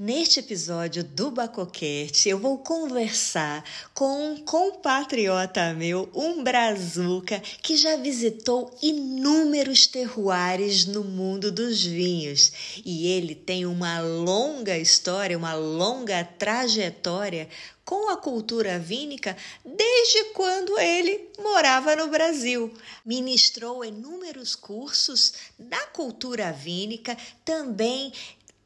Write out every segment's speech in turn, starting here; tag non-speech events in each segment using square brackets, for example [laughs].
Neste episódio do Bacoquete, eu vou conversar com um compatriota meu, um brazuca, que já visitou inúmeros terroares no mundo dos vinhos. E ele tem uma longa história, uma longa trajetória com a cultura vínica desde quando ele morava no Brasil. Ministrou inúmeros cursos da cultura vínica, também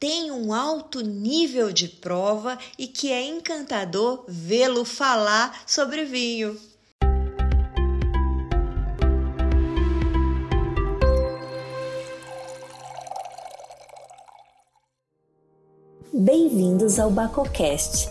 tem um alto nível de prova e que é encantador vê-lo falar sobre vinho. Bem-vindos ao Bacocast,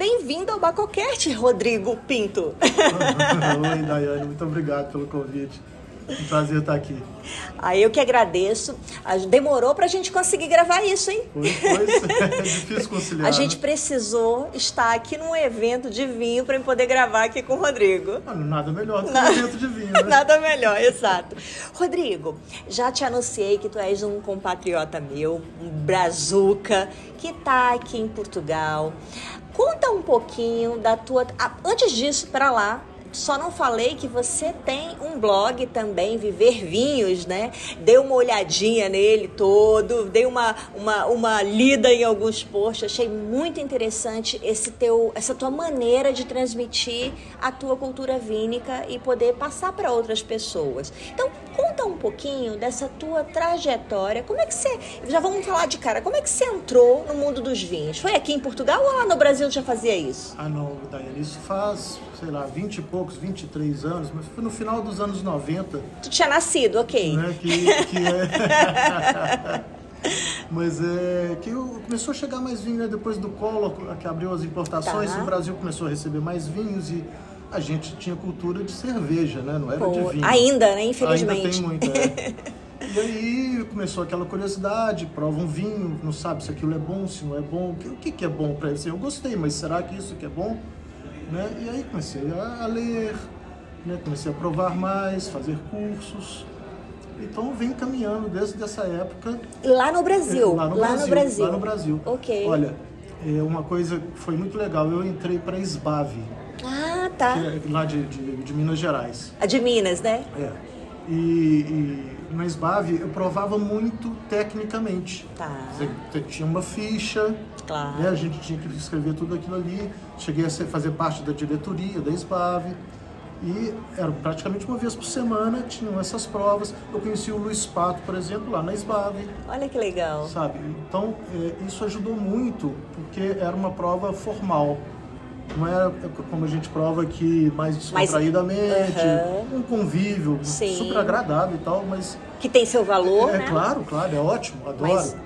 Bem-vindo ao Bacocast, Rodrigo Pinto. [laughs] Oi, Daiane, muito obrigado pelo convite. Um prazer estar aqui. Aí eu que agradeço. Demorou para a gente conseguir gravar isso, hein? Pois, pois é difícil conciliar. A gente né? precisou estar aqui num evento de vinho para poder gravar aqui com o Rodrigo. Ah, Nada melhor do que um evento de vinho, né? [laughs] Nada melhor, exato. Rodrigo, já te anunciei que tu és um compatriota meu, um brazuca, que está aqui em Portugal. Conta um pouquinho da tua. Antes disso, para lá, só não falei que você tem um blog também, Viver Vinhos, né? Dei uma olhadinha nele todo, dei uma, uma, uma lida em alguns posts, achei muito interessante esse teu, essa tua maneira de transmitir a tua cultura vínica e poder passar para outras pessoas. Então, conta um pouquinho dessa tua trajetória. Como é que você, já vamos falar de cara, como é que você entrou no mundo dos vinhos? Foi aqui em Portugal ou lá no Brasil já fazia isso? Ah, não, Daiane, isso faz, sei lá, 20 e poucos, 23 anos, mas foi no final dos anos 90, Tu tinha nascido, ok. né? Que, que é... [laughs] Mas é que começou a chegar mais vinho né, depois do Collor, que abriu as importações, Tá. o Brasil começou a receber mais vinhos e a gente tinha cultura de cerveja, né? Não era Pô, de vinho. ainda, né? Infelizmente. Ainda tem muito, é. [laughs] E aí começou aquela curiosidade, prova um vinho, não sabe se aquilo é bom, se não é bom, o que, o que é bom para ele? Assim, eu gostei, mas será que isso que é bom? Né? E aí comecei a, a ler, né? comecei a provar mais, fazer cursos. Então vem caminhando desde essa época. Lá no Brasil. Lá no Brasil. Lá no Brasil. Ok. Olha, é uma coisa que foi muito legal, eu entrei para a SBAV, Ah, tá. é lá de, de, de Minas Gerais. A de Minas, né? É. E, e na SBAV eu provava muito tecnicamente. Tá. Você você tinha uma ficha, Claro. né? a gente tinha que escrever tudo aquilo ali. Cheguei a ser- fazer parte da diretoria da SBAV. E era praticamente uma vez por semana tinham essas provas. Eu conheci o Luiz Pato, por exemplo, lá na SBAV, Olha que legal. sabe? Então, é, isso ajudou muito, porque era uma prova formal. Não era como a gente prova aqui mais descontraídamente, Aham. um convívio Sim. super agradável e tal, mas Que tem seu valor, é né? claro, claro, é ótimo, adoro. Mas-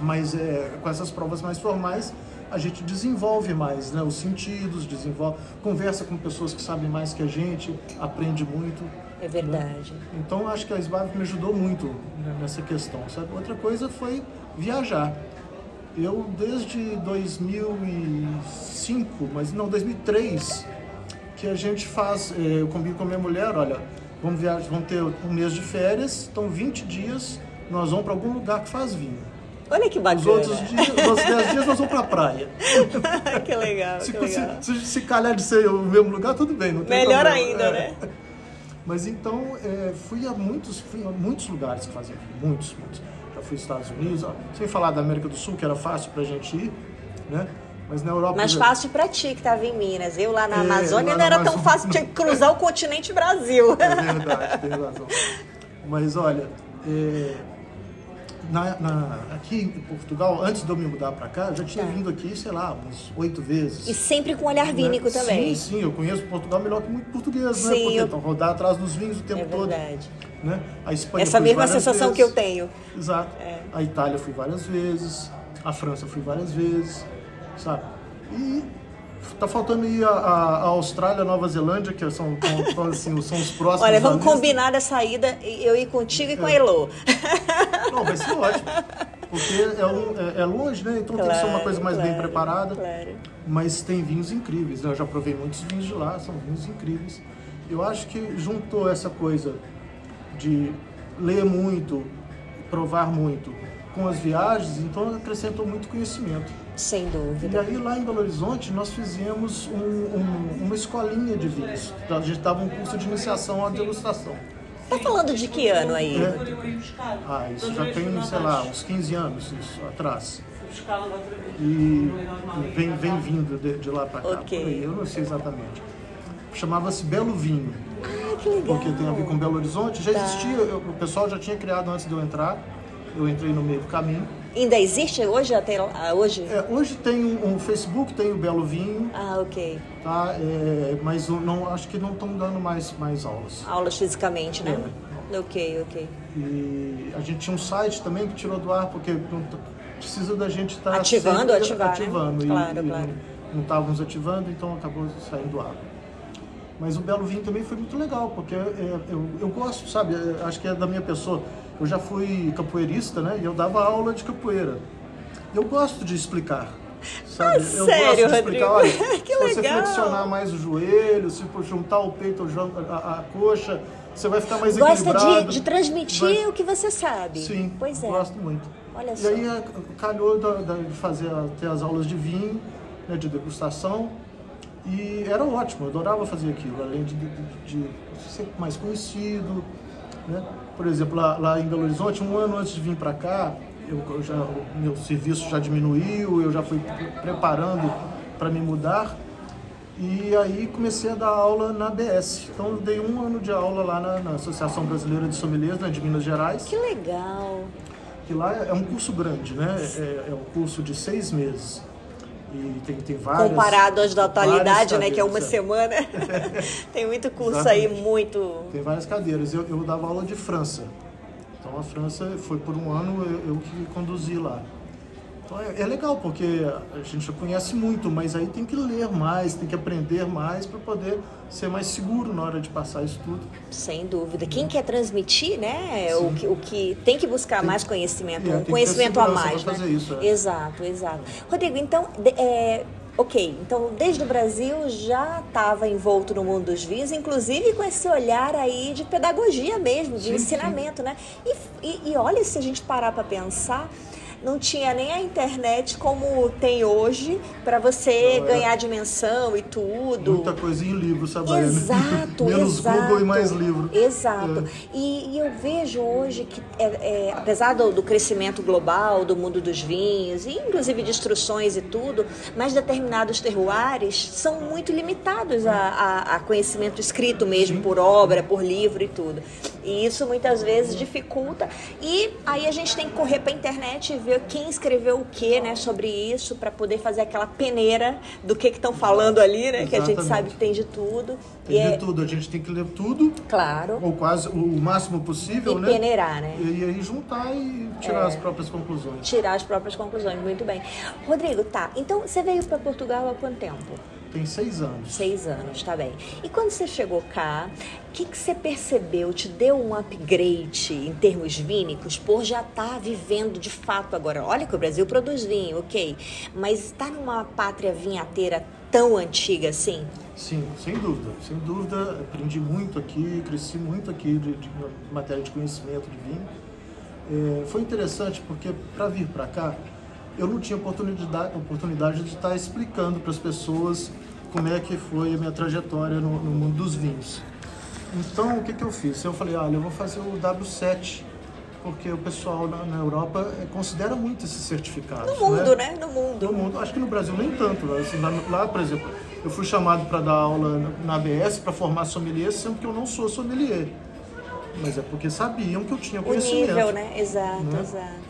Mas, é, com essas provas mais formais, a gente desenvolve mais né, os sentidos, desenvolve, conversa com pessoas que sabem mais que a gente, aprende muito. É verdade. Então acho que a SBAV me ajudou muito né, nessa questão. Sabe? Outra coisa foi viajar. Eu desde 2005, mas não 2003, que a gente faz, eh, eu combino com a minha mulher, olha, vamos viajar, vamos ter um mês de férias, então 20 dias nós vamos para algum lugar que faz vinho. Olha que Os bacana. outros dias, os outros 10 dias nós vamos para a praia. [laughs] que legal, Se, que legal. se, se, se calhar de ser o mesmo lugar, tudo bem, não tem Melhor problema. ainda, É. né? Mas então, é, fui, a muitos, fui a muitos lugares que faziam muitos, muitos. Já fui aos Estados Unidos, ó, sem falar da América do Sul, que era fácil pra gente ir, né? Mas na Europa... Mais fácil pra ti que tava em Minas. Eu lá na É, Amazônia lá não na era tão Amazônia. fácil, tinha que cruzar o continente Brasil. É verdade, tem razão. Mas olha, é, na, na- aqui em Portugal, antes de eu me mudar pra cá, eu já tinha Tá. vindo aqui, sei lá, umas oito vezes. E sempre com olhar Né? vínico também. Sim, sim, eu conheço Portugal melhor que muito português, Sim, né? Porque eu- então, rodar atrás dos vinhos o tempo É todo. verdade. Né? A Espanha Essa mesma sensação vezes. que eu tenho. Exato. É. A Itália fui várias vezes, a França fui várias vezes, sabe? E Tá faltando aí a, a, a Austrália, a Nova Zelândia, que são, assim, são os [laughs] próximos. Olha, vamos combinar essa ida, eu ir contigo e com a Elô. [laughs] Não, vai ser ótimo. Porque é, um, é, é longe, né? Então claro, tem que ser uma coisa mais claro, bem preparada. Claro. Mas tem vinhos incríveis. Eu já provei muitos vinhos de lá, são vinhos incríveis. Eu acho que juntou essa coisa de ler muito, provar muito com as viagens, então acrescentou muito conhecimento. Sem dúvida. E aí lá em Belo Horizonte nós fizemos um, um, uma escolinha de vinhos. A gente dava um curso de iniciação à degustação. Tá falando de que ano aí? É. Ah, isso já tem, sei lá, uns 15 anos isso, atrás. E vem, vem vindo de, de lá para cá. Okay. Aí, eu não sei exatamente. Chamava-se Belo Vinho. Ah, que legal. Porque tem a ver com Belo Horizonte. Já tá. existia, eu, o pessoal já tinha criado antes de eu entrar. Eu entrei no meio do caminho. Ainda existe hoje até ah, hoje? É, hoje tem um, um, Facebook, tem o Belo Vinho. Ah, ok. Tá, é, mas não, acho que não estão dando mais, mais aulas. Aulas fisicamente, né? É. Ok, ok. E a gente tinha um site também que tirou do ar, porque precisa da gente estar tá ativando, ativar, ativando. Né? Claro, e, claro. E não estávamos ativando, então acabou saindo do ar. Mas o Belo Vinho também foi muito legal, porque é, eu, eu gosto, sabe? É, acho que é da minha pessoa. Eu já fui capoeirista, né? E eu dava aula de capoeira. Eu gosto de explicar. Sabe? Ah, eu sério, gosto de explicar, [laughs] olha, que se você flexionar mais o joelho, se juntar o peito, a, a, a coxa, você vai ficar mais Gosta equilibrado. Gosta de, de, transmitir vai... o que você sabe. Sim, pois é. gosto muito. Olha e só. aí calhou de fazer ter as aulas de vinho, né, de degustação. E era ótimo, eu adorava fazer aquilo, além de, de, de ser mais conhecido. Né? Por exemplo, lá, lá, em Belo Horizonte, um ano antes de vir para cá, eu, eu já, o meu serviço já diminuiu, eu já fui preparando para me mudar. E aí comecei a dar aula na ABS. Então eu dei um ano de aula lá na, na Associação Brasileira de Sommeliers, né, de Minas Gerais. Que legal! Que lá é um curso grande, né? É, é um curso de seis meses. E tem, tem várias. Comparado às da atualidade, né? Que é uma é. semana. [laughs] tem muito curso Exatamente. aí, muito. Tem várias cadeiras. Eu, eu dava aula de França. Então a França foi por um ano eu, eu que conduzi lá. Então é, é, legal, porque a gente já conhece muito, mas aí tem que ler mais, tem que aprender mais para poder ser mais seguro na hora de passar isso tudo. Sem dúvida. Quem quer transmitir, né? O que, o que tem que buscar tem, mais conhecimento, é, um conhecimento a mais. Né? Fazer isso, é. Exato, exato. Rodrigo, então, é, ok, então desde o Brasil já estava envolto no mundo dos vinhos, inclusive com esse olhar aí de pedagogia mesmo, de sim, ensinamento, sim. né? E, e, e olha, se a gente parar para pensar não tinha nem a internet como tem hoje para você não, ganhar dimensão e tudo. Muita coisa em livro, sabe? Exato, [laughs] Menos exato. Google e mais livro. Exato. É. E, e, eu vejo hoje que, é, é, apesar do, do, crescimento global, do mundo dos vinhos, e inclusive de instruções e tudo, mas determinados terroirs são muito limitados a, a, a conhecimento escrito mesmo, Sim. por obra, por livro e tudo. E isso muitas vezes dificulta. E aí a gente tem que correr para a internet e ver quem escreveu o que, né, sobre isso, para poder fazer aquela peneira do que estão falando ali, né? Exatamente. Que a gente sabe que tem de tudo. Tem e de é... tudo, a gente tem que ler tudo. Claro. Ou quase o máximo possível, e né? peneirar, né? E, aí juntar e tirar é... as próprias conclusões. Tirar as próprias conclusões, muito bem. Rodrigo, tá. Então você veio para Portugal há quanto tempo? Tem seis anos. Seis anos, tá bem. E quando você chegou cá, o que, que você percebeu? Te deu um upgrade em termos vínicos por já estar tá vivendo de fato agora? Olha que o Brasil produz vinho, ok. Mas está numa pátria vinhateira tão antiga assim? Sim, sem dúvida. Sem dúvida, aprendi muito aqui, cresci muito aqui de, de matéria de conhecimento de vinho. É, foi interessante porque para vir para cá, eu não tinha oportunidade, oportunidade de estar explicando para as pessoas como é que foi a minha trajetória no, no mundo dos vinhos. Então, o que, que eu fiz? Eu falei, olha, eu vou fazer o W7, porque o pessoal na, na Europa eh, considera muito esses certificados. No mundo, né? né? No mundo. No mundo. Acho que no Brasil nem tanto. Né? Assim, lá, lá, por exemplo, eu fui chamado para dar aula na ABS para formar sommelier, sendo que eu não sou sommelier. Mas é porque sabiam que eu tinha conhecimento. O nível, né? Exato, né? exato.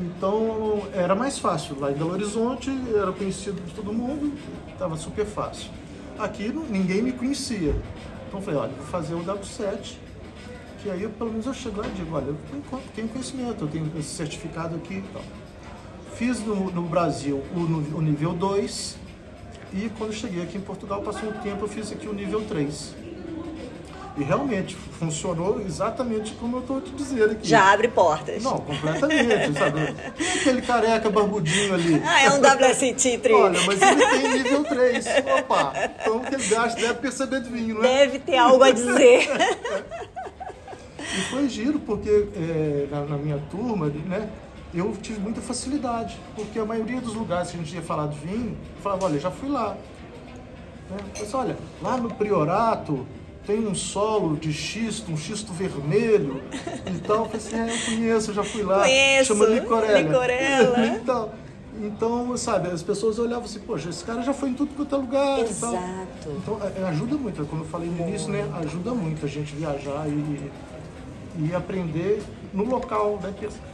Então era mais fácil. Lá em Belo Horizonte era conhecido de todo mundo, estava super fácil. Aqui ninguém me conhecia. Então falei, olha, vou fazer o W7, que aí pelo menos eu chego lá e digo, olha, eu tenho conhecimento, eu tenho esse certificado aqui. Fiz no, no Brasil o, o nível 2, E quando cheguei aqui em Portugal, passou um tempo, eu fiz aqui o nível 3. E realmente funcionou exatamente como eu estou te dizendo aqui. Já abre portas. Não, completamente, sabe? Quem é aquele careca barbudinho ali? Ah, é um WST Tri. Olha, mas ele tem nível 3. Opa! Então o que ele acha deve perceber de vinho, não é? Deve ter algo a dizer. e foi giro, porque é, na, na minha turma, né? eu tive muita facilidade, porque a maioria dos lugares que a gente ia falar de vinho, eu falava, olha, já fui lá. Né? Mas olha, lá no Priorato tem um solo de xisto, um xisto vermelho e tal. Eu falei assim, é, eu conheço, eu já fui lá. Conheço, chama Licorella. Licorella. [laughs] então, então, sabe, as pessoas olhavam assim, poxa, esse cara já foi em tudo quanto é lugar. Exato. Então, é, é, ajuda muito, como eu falei no início, né? Ajuda muito a gente viajar e, e aprender no local, né?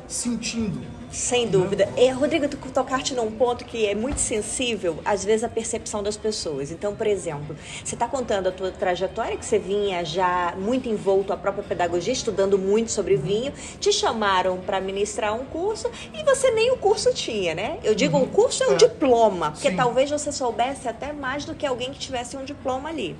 Sentindo. Sem dúvida. É, Rodrigo, tu tocaste num ponto que é muito sensível, às vezes, a percepção das pessoas. Então, por exemplo, você está contando a tua trajetória, que você vinha já muito envolto à própria pedagogia, estudando muito sobre vinho, te chamaram para ministrar um curso e você nem o curso tinha, né? Eu digo, uhum. o curso é um é. diploma, porque Sim. talvez você soubesse até mais do que alguém que tivesse um diploma ali.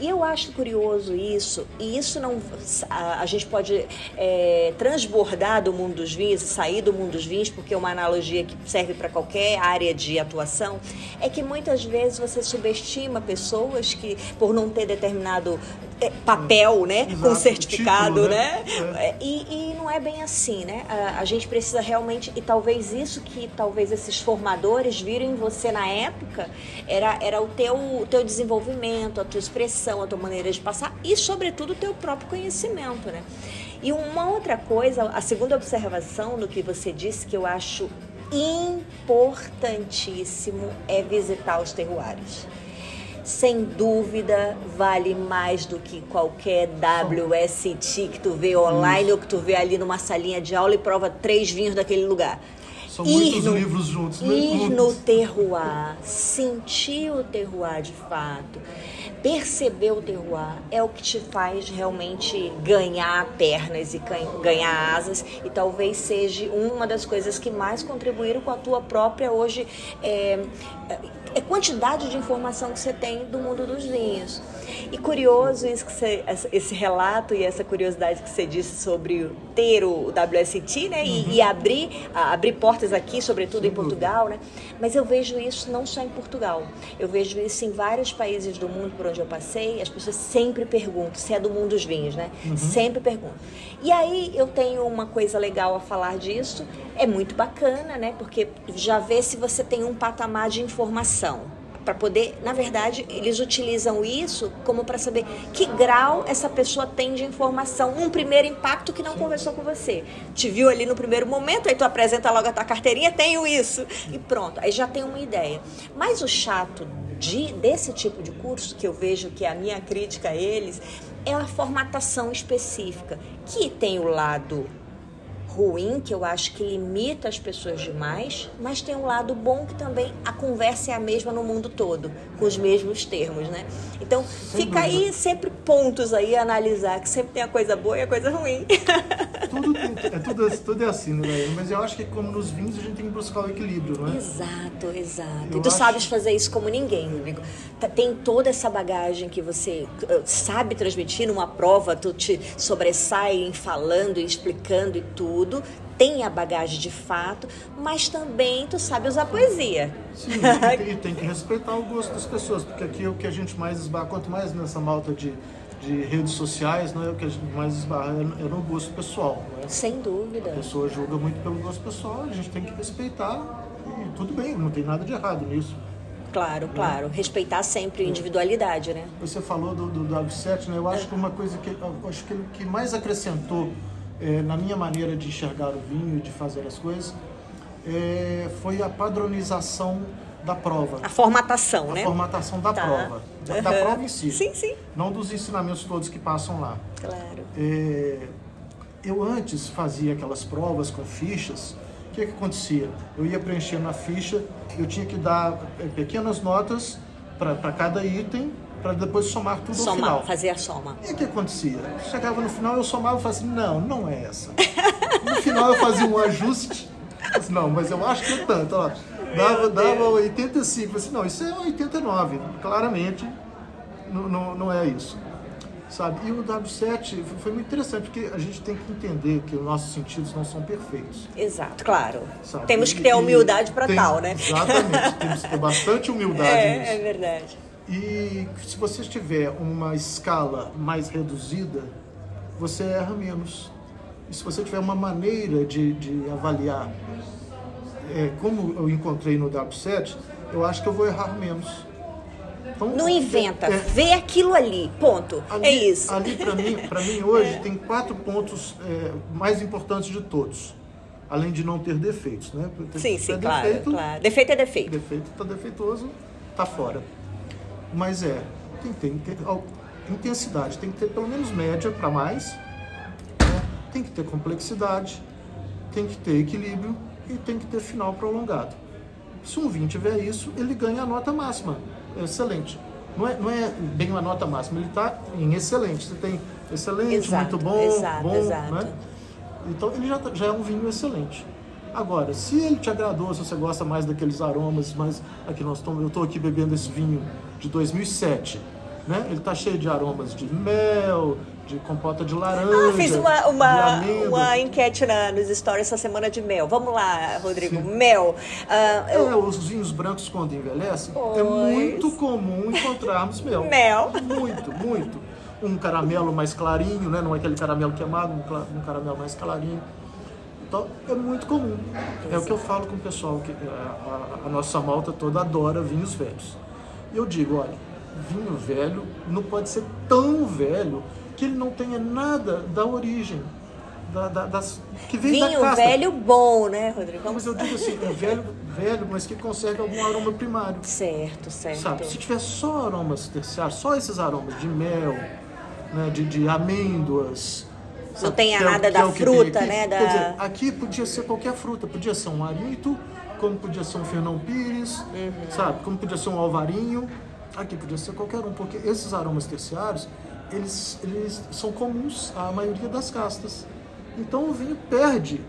E eu acho curioso isso, e isso não. A, a gente pode é, transbordar do mundo dos vinhos e sair do mundo dos vinhos, porque é uma analogia que serve para qualquer área de atuação, é que muitas vezes você subestima pessoas que, por não ter determinado é, papel, né, Exato, com certificado, título, né? né? É. E, e, não é bem assim, né? A, a, gente precisa realmente e talvez isso que talvez esses formadores viram em você na época era, era o teu o teu desenvolvimento, a tua expressão, a tua maneira de passar e sobretudo o teu próprio conhecimento, né? E uma outra coisa, a segunda observação do que você disse que eu acho importantíssimo é visitar os terroirs. Sem dúvida, vale mais do que qualquer WST que tu vê online ou que tu vê ali numa salinha de aula e prova três vinhos daquele lugar. São ir muitos no, livros juntos, né? Ir no terroir, sentir o terroir de fato perceber o terroir é o que te faz realmente ganhar pernas e ganhar asas e talvez seja uma das coisas que mais contribuíram com a tua própria hoje é, é quantidade de informação que você tem do mundo dos vinhos. E curioso isso que você, esse relato e essa curiosidade que você disse sobre ter o WST, né? E, uhum. e abrir, abrir portas aqui, sobretudo em Portugal, né? Mas eu vejo isso não só em Portugal. Eu vejo isso em vários países do mundo por onde eu passei. As pessoas sempre perguntam se é do mundo dos vinhos, né? Uhum. Sempre perguntam. E aí eu tenho uma coisa legal a falar disso. É muito bacana, né? Porque já vê se você tem um patamar de informação para poder, na verdade, eles utilizam isso como para saber que grau essa pessoa tem de informação. Um primeiro impacto que não conversou com você. Te viu ali no primeiro momento, aí tu apresenta logo a tua carteirinha, tenho isso. E pronto, aí já tem uma ideia. Mas o chato de, desse tipo de curso, que eu vejo que é a minha crítica a eles, é a formatação específica, que tem o lado ruim, que eu acho que limita as pessoas demais, mas tem um lado bom que também a conversa é a mesma no mundo todo, com os mesmos termos, né? Então, fica aí sempre pontos aí a analisar, que sempre tem a coisa boa e a coisa ruim. Tudo, tem, é, tudo, tudo é assim, né? Mas eu acho que como nos vinhos a gente tem que buscar o equilíbrio, não é? Exato, exato. Eu e tu acho... sabes fazer isso como ninguém, Rodrigo. Tem toda essa bagagem que você uh, sabe transmitir numa prova, tu te sobressai em falando e explicando e tudo, tem a bagagem de fato, mas também tu sabe usar poesia. Sim, e tem que respeitar o gosto das pessoas, porque aqui é o que a gente mais esbarra, quanto mais nessa malta de, de redes sociais, não é o que a gente mais esbarra, é, é no gosto pessoal. É? Sem dúvida. A pessoa julga muito pelo gosto pessoal, a gente tem que respeitar e tudo bem, não tem nada de errado nisso. Claro, claro. Respeitar sempre a individualidade, né? Você falou do, do, do né? Eu acho que uma coisa que acho que, que mais acrescentou é, na minha maneira de enxergar o vinho e de fazer as coisas, é, foi a padronização da prova. A formatação, a né? A formatação da tá. prova. Da, uhum. da, prova em si. Sim, sim. Não dos ensinamentos todos que passam lá. Claro. É, eu antes fazia aquelas provas com fichas. O que, que acontecia? Eu ia preenchendo a ficha, eu tinha que dar é, pequenas notas para cada item para depois somar tudo Somar, ao final. fazer a soma. E o que acontecia? Chegava no final, eu somava e falava assim, não, não é essa. No final eu fazia um ajuste, não, mas eu acho que é tanto. Ó. dava, dava 85. Eu Assim, não, isso é 89. Claramente não, não, não é isso. Sabe? E o W7 foi muito interessante, porque a gente tem que entender que os nossos sentidos não são perfeitos. Exato, claro. Sabe? Temos que ter a humildade para tal, né? Exatamente, temos que ter bastante humildade [laughs] nisso. É, é verdade. E se você tiver uma escala mais reduzida, você erra menos. E se você tiver uma maneira de, de avaliar, é, como eu encontrei no W7, eu acho que eu vou errar menos. Então, Não inventa, é, vê aquilo ali, ponto. ali, é isso. Ali, para mim, pra mim hoje, [laughs] tem quatro pontos é, mais importantes de todos. Além de não ter defeitos, né? Porque Sim, sim, é claro, defeito, claro. Defeito é defeito. defeito está defeituoso, está fora. Mas é, tem que ter inte- al- intensidade, tem que ter pelo menos média para mais, né? tem que ter complexidade, tem que ter equilíbrio e tem que ter final prolongado. Se um vinho tiver isso, ele ganha a nota máxima. É excelente. Não é, não é bem uma nota máxima, ele está em excelente. Você tem excelente, Exato, muito bom, exato, bom, exato. né? Então ele já, tá- já é um vinho excelente. Agora, se ele te agradou, se você gosta mais daqueles aromas, mais aqui nós estamos, eu estou aqui bebendo esse vinho de 2007, né? Ele está cheio de aromas de mel, de compota de laranja, Ah, fiz uma, uma, uma enquete na, nos stories essa semana de mel. Vamos lá, Rodrigo. Sim. Mel. Ah, eu- É, os vinhos brancos quando envelhecem, é Pois. muito comum encontrarmos mel. [laughs] Mel. Muito, muito. Um caramelo mais clarinho, né? Não é aquele caramelo queimado, um, cla- um caramelo mais clarinho. Então, é muito comum. É o que eu falo com o pessoal, que é, a, a nossa malta toda adora vinhos velhos. E eu digo, olha, vinho velho não pode ser tão velho que ele não tenha nada da origem, da, da- das, que vem da vinho casta. velho bom, né, Rodrigo? Não, mas eu digo assim, velho, velho, mas que conserve algum aroma primário. Certo, certo. Sabe? Se tiver só aromas terciários, só esses aromas de mel, né, de, de amêndoas. Não tenha que é nada da é tem fruta, né, da- Quer dizer, aqui podia ser qualquer fruta, podia ser um arito, como podia ser um Fernão Pires, Uhum. sabe? Como podia ser um alvarinho. Aqui podia ser qualquer um, porque esses aromas terciários, eles, eles são comuns à maioria das castas. Então o vinho perde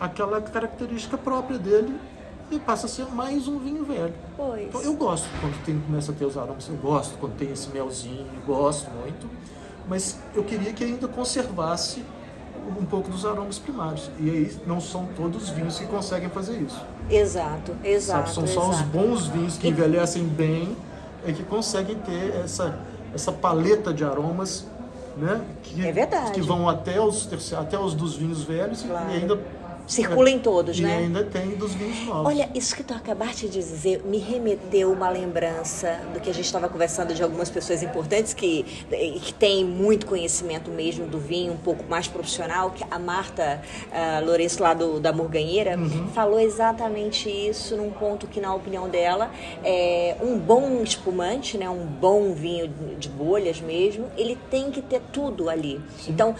aquela característica própria dele e passa a ser mais um vinho velho. Pois. Então, eu gosto quando tem, começa a ter os aromas, eu gosto quando tem esse melzinho, gosto muito, mas eu queria que ainda conservasse um pouco dos aromas primários. E aí não são todos os vinhos que conseguem fazer isso. Exato, exato. sabe? São só os bons vinhos que envelhecem bem é que conseguem ter essa, essa paleta de aromas. Né? Que, É verdade. Que vão até os, até os dos vinhos velhos Claro. e ainda. Circula em todos, e né? ainda tem dos vinhos novos. Olha, isso que tu acabaste de dizer me remeteu uma lembrança do que a gente estava conversando de algumas pessoas importantes que, que têm muito conhecimento mesmo do vinho, um pouco mais profissional, que a Marta uh, Lourenço lá do, da Morganheira falou exatamente isso num ponto que, na opinião dela, é um bom espumante, né, um bom vinho de bolhas mesmo, ele tem que ter tudo ali. Então,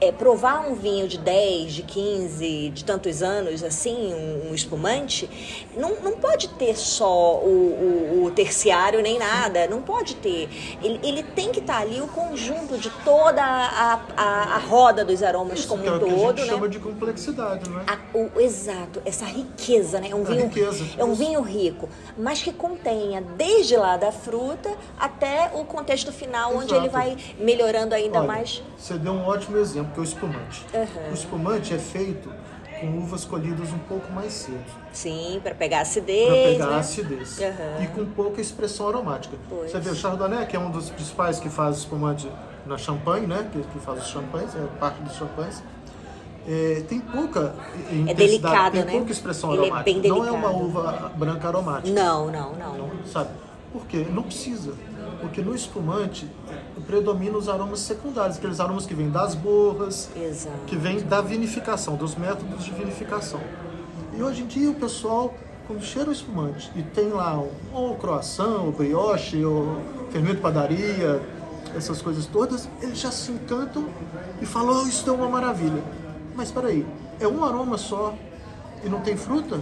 é, provar um vinho de 10, de 15, de tantos anos, assim, um, um espumante, não, não pode ter só o, o- o terciário nem nada, não pode ter. Ele, ele tem que estar ali o conjunto de toda a, a, a roda dos aromas Isso, como é um o que a todo, gente né? chama de complexidade, não é? A- o- exato, essa riqueza, né? É um, vinho, riqueza, é um vinho rico, mas que contenha desde lá da fruta até o contexto final, onde Exato. ele vai melhorando ainda Olha, mais. Você deu um ótimo exemplo, que é o espumante. Uhum. O espumante é feito com uvas colhidas um pouco mais cedo, Sim, para pegar acidez. para pegar né? acidez. Uhum. E com pouca expressão aromática. Pois. Você vê o Chardonnay, que é um dos principais que faz espumante na champanhe, né? Que, que faz os champanhes, é parte dos champanhes. É, tem pouca intensidade, delicado, tem né? pouca expressão Ele é aromática. bem Não é uma delicado. uva branca aromática. Não, não, não. Não, sabe? Por quê? Não precisa. Porque no espumante predominam os aromas secundários, aqueles aromas que vêm das borras, Exato. que vêm da vinificação, dos métodos de vinificação. E hoje em dia o pessoal, quando cheira o espumante e tem lá ou croissant, ou brioche, ou fermento padaria, essas coisas todas, eles já se encantam e falam, oh, isso é uma maravilha. Mas peraí, é um aroma só e não tem fruta?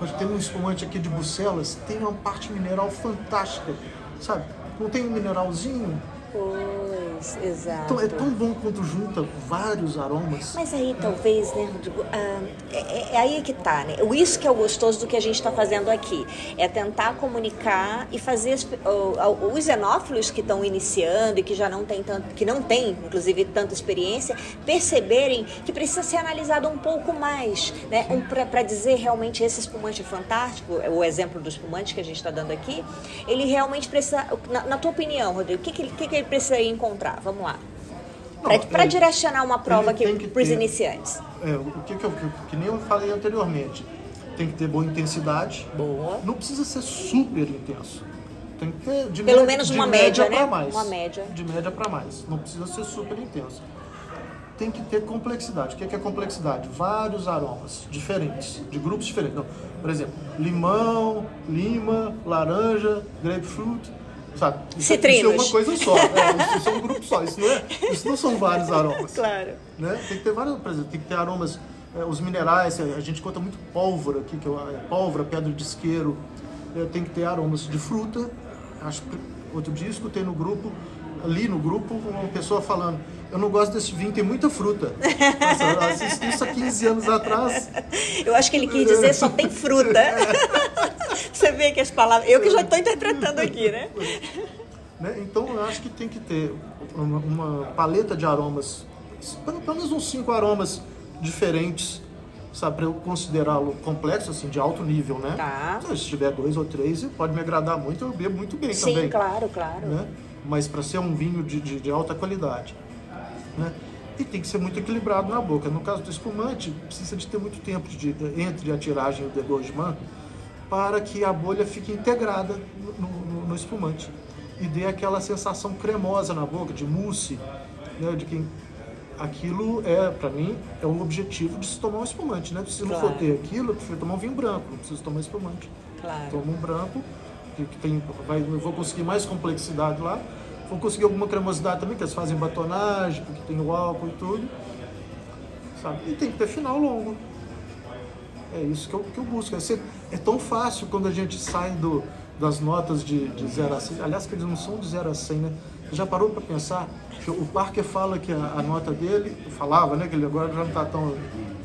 Nós temos um espumante aqui de Bucelas, tem uma parte mineral fantástica, sabe? Não tem um mineralzinho, Pois, exato. Então é tão bom quando junta vários aromas. Mas aí talvez, né, Rodrigo, ah, é, é- é aí que tá, né? Isso que é o gostoso do que a gente está fazendo aqui. É tentar comunicar e fazer as os xenófilos que estão iniciando e que já não tem tanto, que não tem, inclusive, tanta experiência, perceberem que precisa ser analisado um pouco mais, né? Um, para dizer realmente esse espumante é fantástico, é o exemplo do espumante que a gente está dando aqui, ele realmente precisa, na, na tua opinião, Rodrigo, o que, que, que ele precisa encontrar? Vamos lá. Para ele- direcionar uma prova aqui para os iniciantes. É, o que, que, eu, que, que nem eu falei anteriormente. Tem que ter boa intensidade. Boa. Não precisa ser super intenso. Tem que ter de Pelo média- menos uma média, pra né? Mais. Uma média. De média para mais. Não precisa ser super intenso. Tem que ter complexidade. O que é, que é complexidade? Vários aromas diferentes, de grupos diferentes. Então, por exemplo, limão, lima, laranja, grapefruit. Sabe? Isso, é- isso é uma Citrinos. coisa só. É, isso é um grupo só. Isso não, é, isso não são vários aromas [laughs] Claro. né? Tem que ter vários, por exemplo, tem que ter aromas, eh, os minerais, eh, a gente conta muito pólvora aqui, que é é pólvora, pedra de isqueiro, eh, tem que ter aromas de fruta. Acho que outro dia escutei no grupo, ali no grupo, uma pessoa falando, eu não gosto desse vinho, tem muita fruta. [laughs] Nossa, eu assisti isso há 15 anos atrás. Eu acho que ele quis dizer só tem fruta. [laughs] Você vê que as palavras. Eu que já estou interpretando aqui, né? [laughs] né? Então eu acho que tem que ter uma, uma paleta de aromas, pelo pelo menos uns cinco aromas diferentes, sabe, para eu considerá-lo complexo, assim, de alto nível, né? Tá. Se tiver dois ou três, pode me agradar muito, eu bebo muito bem Sim, também. claro, claro. Né? Mas para ser um vinho de, de, de alta qualidade. Né? E tem que ser muito equilibrado na boca. No caso do espumante, precisa de ter muito tempo de, entre a tiragem e o degorgement para que a bolha fique integrada no, no- no espumante e dê aquela sensação cremosa na boca, de mousse, né? de quem aquilo é, para mim, é o objetivo de se tomar um espumante, né? Se não Claro. for ter aquilo, eu prefiro tomar um vinho branco, não preciso tomar espumante. Claro. Tomo um branco, que, que tem, vai, eu vou conseguir mais complexidade lá, vou conseguir alguma cremosidade também, que eles fazem batonagem, porque tem o álcool e tudo. Sabe? E tem que ter final longo. É isso que eu, que eu busco. É, ser- é tão fácil quando a gente sai do, das notas de, de 0 a 100. Aliás, que eles não são de 0 a 100, né? Já parou para pensar o Parker fala que a, a nota dele, falava, né? Que ele agora já não está tão,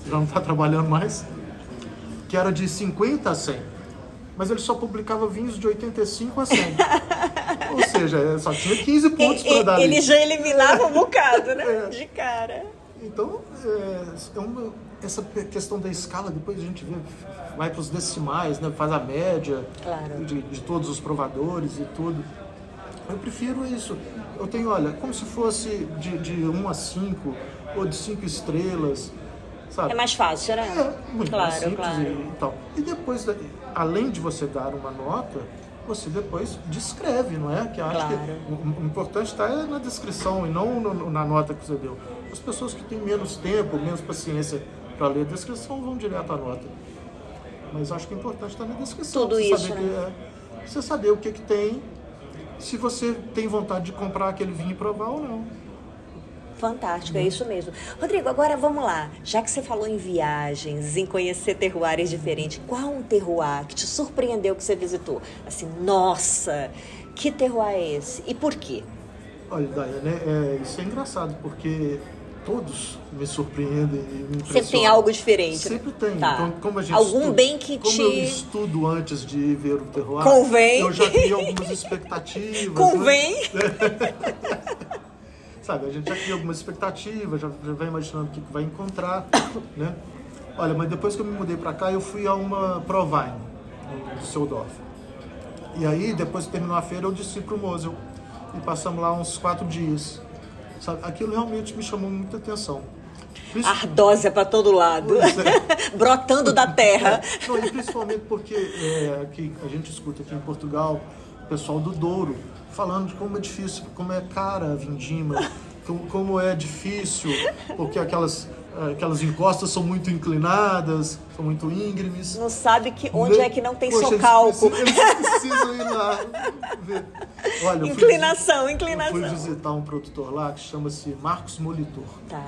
já não tá [laughs] trabalhando mais, que era de 50 a 100. Mas ele só publicava vinhos de 85 a 100. [laughs] Ou seja, é, só tinha 15 pontos para dar. ele ali. já eliminava um [laughs] bocado, né? É. De cara. Então, é, é uma- essa questão da escala, depois a gente vê, vai para os decimais, né? faz a média Claro. de, de todos os provadores e tudo. Eu prefiro isso. Eu tenho, olha, como se fosse de, de 1 a 5 ou de 5 estrelas, sabe? É mais fácil, né? É, muito claro, mais simples claro. E, tal. E depois, além de você dar uma nota, você depois descreve, não é? Que eu acho Claro. que o, importante está é na descrição e não no- na nota que você deu. As pessoas que têm menos tempo, menos paciência para ler a descrição vão direto à nota. Mas acho que o importante está na descrição. Tudo você isso, saber né? que é- você saber o que, que tem, se você tem vontade de comprar aquele vinho e provar ou não. Fantástico, é isso mesmo. Rodrigo, agora vamos lá. Já que você falou em viagens, em conhecer terroirs diferentes, qual um terroir que te surpreendeu que você visitou? Assim, nossa, que terroir é esse? E por quê? Olha, Daya, né, é, isso é engraçado, porque todos me surpreendem e me Sempre tem algo diferente. né? Sempre tem. Tá. Então, como a gente Algum estuda- bem que como te- eu estudo antes de ver o terroir, Convém. eu já crio algumas expectativas. né? Convém? [laughs] Sabe, a gente já cria algumas expectativas, já, já vai imaginando o que que vai encontrar, [coughs] né? Olha, mas depois que eu me mudei para cá, eu fui a uma Provine, em Düsseldorf. E aí, depois que terminou a feira, eu desci pro Mosel. E passamos lá uns quatro dias. Sabe, aquilo realmente me chamou muita atenção. Ardósia para todo lado. É. [laughs] Brotando da terra. Não, e principalmente porque é, aqui, a gente escuta aqui em Portugal o pessoal do Douro falando de como é difícil, como é cara a vindima, como, como é difícil, porque aquelas, aquelas encostas são muito inclinadas, são muito íngremes. Não sabe que onde é que não tem Poxa, eles precisam- Eles precisam ir lá ver. Olha, eu fui Inclinação, inclinação. Eu fui visitar um produtor lá que chama-se Marcos Molitor Tá.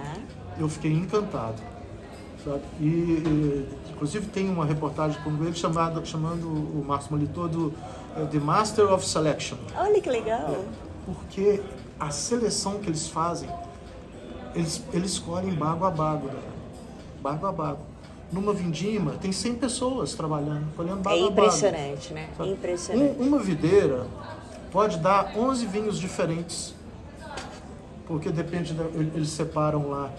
eu fiquei encantado. Sabe? E, e, inclusive tem uma reportagem com ele chamado, chamando o Marcos Molitor do eh, The Master of Selection. Olha que legal. Porque a seleção que eles fazem, eles, eles escolhem bago a bago, né? bago a bago. Numa vindima, tem 100 pessoas trabalhando, colhendo bago É a bago. impressionante, né? Sabe? Impressionante. Um- uma videira pode dar 11 vinhos diferentes. Porque depende, da, eles separam lá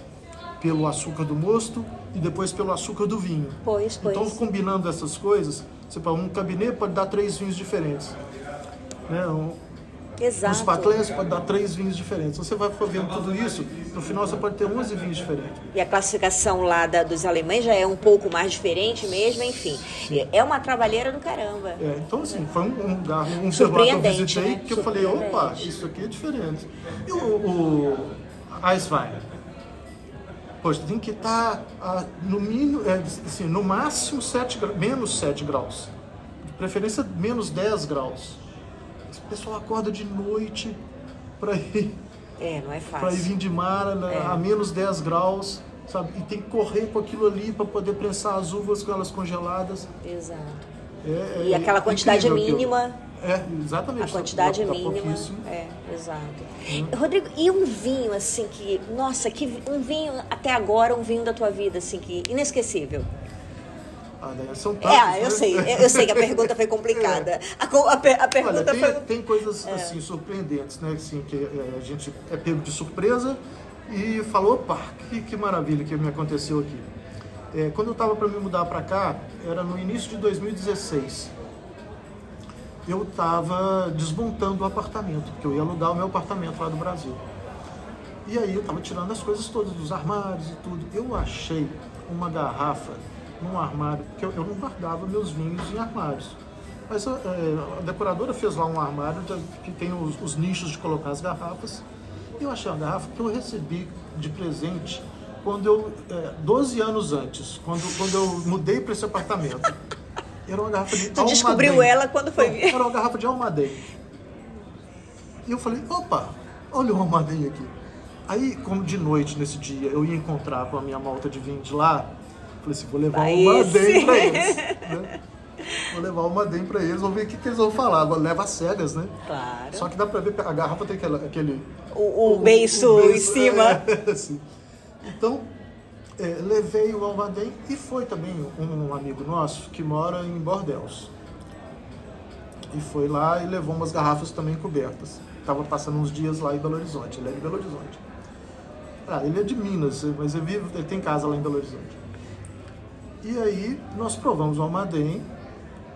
pelo açúcar do mosto e depois pelo açúcar do vinho. Pois, pois. Então, combinando essas coisas, você um cabinet pode dar três vinhos diferentes. Né? Um, Exato. Nos patlés pode dar três vinhos diferentes. Você vai vendo tudo isso, no final você pode ter 11 vinhos diferentes. E a classificação lá da- dos alemães já é um pouco mais diferente mesmo, enfim. É uma trabalheira do caramba. É, então, assim, foi um, um lugar, um que eu visitei né? que eu falei, opa, isso aqui é diferente. E o, o Eiswein? Poxa, tem que estar no mínimo, é, assim, no máximo 7, gra- menos 7 graus. De preferência, menos 10 graus. O pessoal acorda de noite para ir, É, não é pra ir vir de mar né, É. a menos 10 graus. Sabe? E tem que correr com aquilo ali para poder prensar as uvas com elas congeladas. Exato. É- E é aquela quantidade mínima, É, exatamente. a quantidade Tá- tá mínima. pouquíssimo. É, exato. Hum. Rodrigo, e um vinho assim que, nossa, que um vinho até agora, um vinho da tua vida assim que inesquecível. Ah, daí são tantos, É, eu né? sei, eu sei que a pergunta foi complicada. [laughs] A, co- a per- a pergunta Olha, tem, foi tem coisas assim surpreendentes, né? Assim, que é, a gente é pego de surpresa e falou, opa, que, que maravilha que me aconteceu aqui. É, quando eu estava para me mudar para cá, era no início de 2016. Eu estava desmontando o apartamento, porque eu ia alugar o meu apartamento lá do Brasil. E aí eu estava tirando as coisas todas dos armários e tudo. Eu achei uma garrafa num armário, porque eu, eu não guardava meus vinhos em armários. Mas a, é, a decoradora fez lá um armário que tem os, os nichos de colocar as garrafas. E eu achei uma garrafa que eu recebi de presente quando eu, é, 12 anos antes, quando, quando eu mudei para esse apartamento. Era uma garrafa de Tu descobriu Almaden. ela quando foi ver? Era uma garrafa de Almaden. E eu falei, opa, olha o Almaden aqui. Aí, como de noite nesse dia eu ia encontrar com a minha malta de vinho de lá, falei assim, vou levar o Almaden esse. pra eles. [laughs] né? Vou levar o Almaden pra eles, vou ver o que, que eles vão falar. Agora, Leva cegas, né? Claro. Só que dá pra ver, a garrafa tem aquela- aquele... O, o beiço em beiço, cima. [laughs] é, assim. Então, é, levei o Almaden e foi também um, um amigo nosso que mora em Bordeaux. E foi lá e levou umas garrafas também cobertas. Tava passando uns dias lá em Belo Horizonte, ele é de Belo Horizonte. Ah, ele é de Minas, mas ele, vive, ele tem casa lá em Belo Horizonte. E aí nós provamos o Almaden,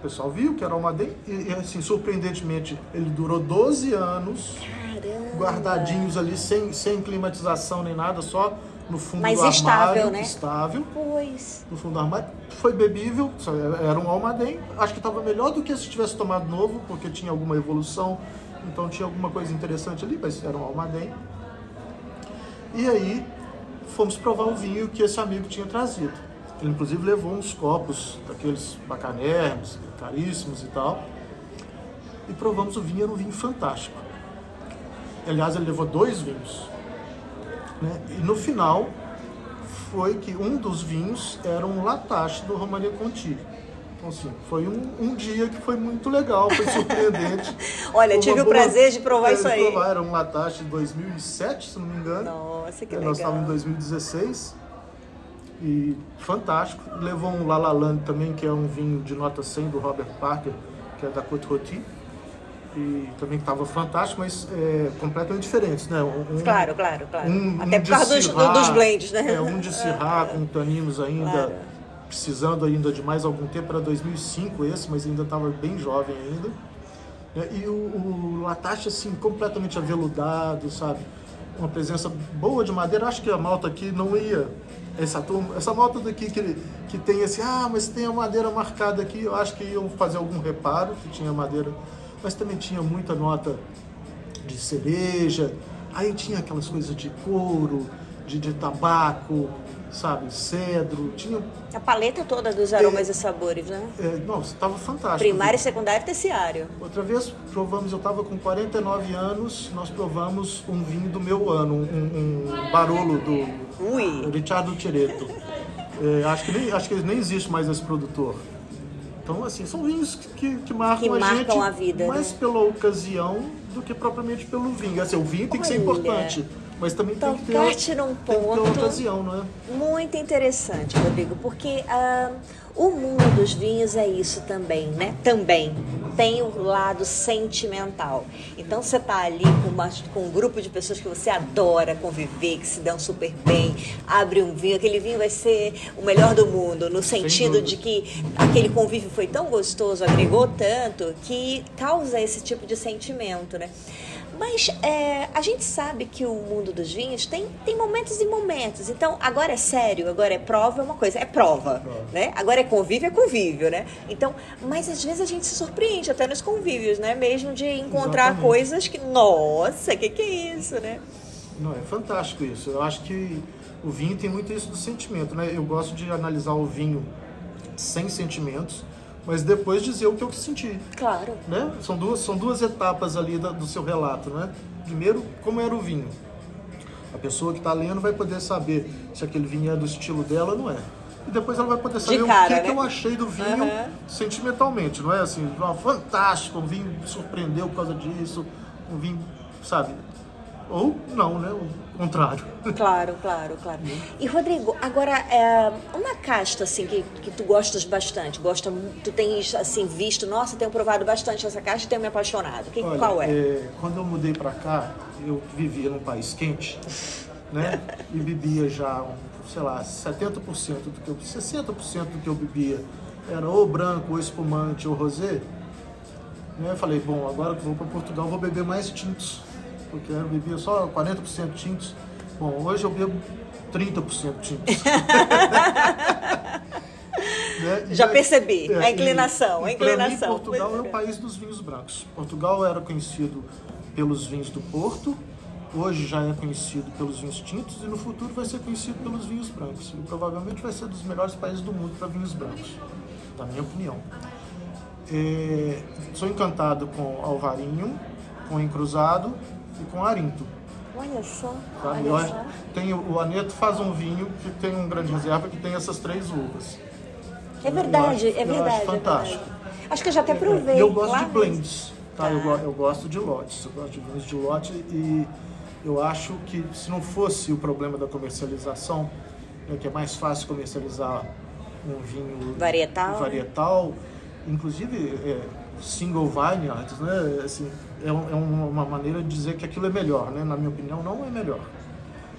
o pessoal viu que era o Almaden, e assim, surpreendentemente, ele durou 12 anos Caramba. guardadinhos ali, sem, sem climatização nem nada, só no fundo Mas do armário. estável, né? Estável, Pois. no fundo do armário. Foi bebível, era um Almaden. Acho que estava melhor do que se tivesse tomado novo, porque tinha alguma evolução, então tinha alguma coisa interessante ali, mas era um Almaden. E aí fomos provar o vinho que esse amigo tinha trazido. Ele inclusive levou uns copos daqueles bacanérrimos, caríssimos e tal. E provamos o vinho, era um vinho fantástico. Aliás, ele levou dois vinhos. né? E no final foi que um dos vinhos era um latache do Romaria Conti. Então, assim, foi um, um dia que foi muito legal, foi [laughs] surpreendente. Olha, Foi tive o prazer de provar é, isso aí. provar, era um latache de 2007, se não me engano. Nossa, que É, legal. Nós estávamos em 2016 e fantástico. Levou um Lalaland também, que é um vinho de nota 100 do Robert Parker, que é da Côte Rôti. E também estava fantástico, mas é, completamente diferentes, né? Um- Claro, claro, claro. um- Até um por causa dos, dos blends, né? É, um de Syrah com taninos ainda, Claro. precisando ainda de mais algum tempo, era 2005 esse, mas ainda estava bem jovem ainda. É, E o, o Latache, assim, completamente aveludado, sabe? Uma presença boa de madeira. Acho que a malta aqui não ia. Essa, turma, essa malta daqui que, que tem esse, ah, mas tem a madeira marcada aqui, eu acho que iam fazer algum reparo, que tinha madeira. Mas também tinha muita nota de cereja, aí tinha aquelas coisas de couro, de, de tabaco, sabe, cedro, tinha. A paleta toda dos aromas e sabores, né? É, nossa, estava fantástico. Primário, secundário e terciário. Outra vez provamos, eu estava com 49 anos, nós provamos um vinho do meu ano, um, um Barolo do Ui! Richardo Tireto. É, acho, que nem, acho que nem existe mais esse produtor. Então, assim, são vinhos que, que marcam Que a marcam gente, a vida, mas né? pela ocasião do que propriamente pelo vinho. Assim, o vinho tem que ser Olha, importante, mas também tem que ter, tocaste num tem que ter ponto- uma ocasião, não é? Muito interessante, Rodrigo, porque ah, o mundo dos vinhos é isso também, né? Também tem o lado sentimental. Então você tá ali com, uma- com um grupo de pessoas que você adora conviver, que se dão super bem, abre um vinho, aquele vinho vai ser o melhor do mundo, no sentido de que aquele convívio foi tão gostoso, agregou tanto, que causa esse tipo de sentimento, né? Mas é, a gente sabe que o mundo dos vinhos tem, tem momentos e momentos. Então, agora é sério, agora é prova, é uma coisa. É prova, Prova. né? Agora é convívio, é convívio, né? Então, mas às vezes a gente se surpreende até nos convívios, né? Mesmo de encontrar Exatamente. coisas que, nossa, o que, que é isso, né? Não, é fantástico isso. Eu acho que o vinho tem muito isso do sentimento, né? Eu gosto de analisar o vinho sem sentimentos, mas depois dizer o que eu senti, Claro. né? São duas, são duas etapas ali da- do seu relato, né? Primeiro, como era o vinho. A pessoa que está lendo vai poder saber se aquele vinho é do estilo dela ou não é. E depois ela vai poder saber cara, o que, né? que eu achei do vinho Aham. sentimentalmente, não é assim, "Ah, fantástico, um vinho me surpreendeu por causa disso, um vinho, sabe? Ou não, né? O contrário. [laughs] Claro, claro, claro. E Rodrigo, agora é, uma casta assim que, que tu gostas bastante, gosta, tu tens assim visto, nossa, tenho provado bastante essa casta e tenho me apaixonado. Que, Olha, qual é? quando eu mudei para cá, eu vivia num país quente, né? [laughs] E bebia já, sei lá, 70% do que eu, 60% do que eu bebia era ou branco, ou espumante, ou rosé. Né? Eu falei, bom, agora que eu vou para Portugal, vou beber mais tintos, porque eu bebia só 40% tintos. Bom, hoje eu bebo 30% tintos. [laughs] Né? Já percebi, a e- inclinação, a e mim, inclinação. Portugal é o é. país dos vinhos brancos. Portugal era conhecido pelos vinhos do Porto, hoje já é conhecido pelos vinhos tintos e no futuro vai ser conhecido pelos vinhos brancos. E provavelmente vai ser dos melhores países do mundo para vinhos brancos, na minha opinião. É, sou encantado com Alvarinho, com Encruzado e com Arinto. Olha só, Sabe? olha Eu só. tem, o Aneto faz um vinho que tem um grande reserva que tem essas três uvas. É verdade, Eu acho- é eu verdade. acho é fantástico. verdade. Acho que eu já até provei. E eu gosto lá de blends, tá? Eu, Tá. go- eu gosto de lotes, eu gosto de vinhos de lote e eu acho que se não fosse o problema da comercialização, né, que é mais fácil comercializar um vinho Varietal, né? varietal inclusive é, single vineyards, né? Assim, é, um- é uma maneira de dizer que aquilo é melhor, né? Na minha opinião, não é melhor.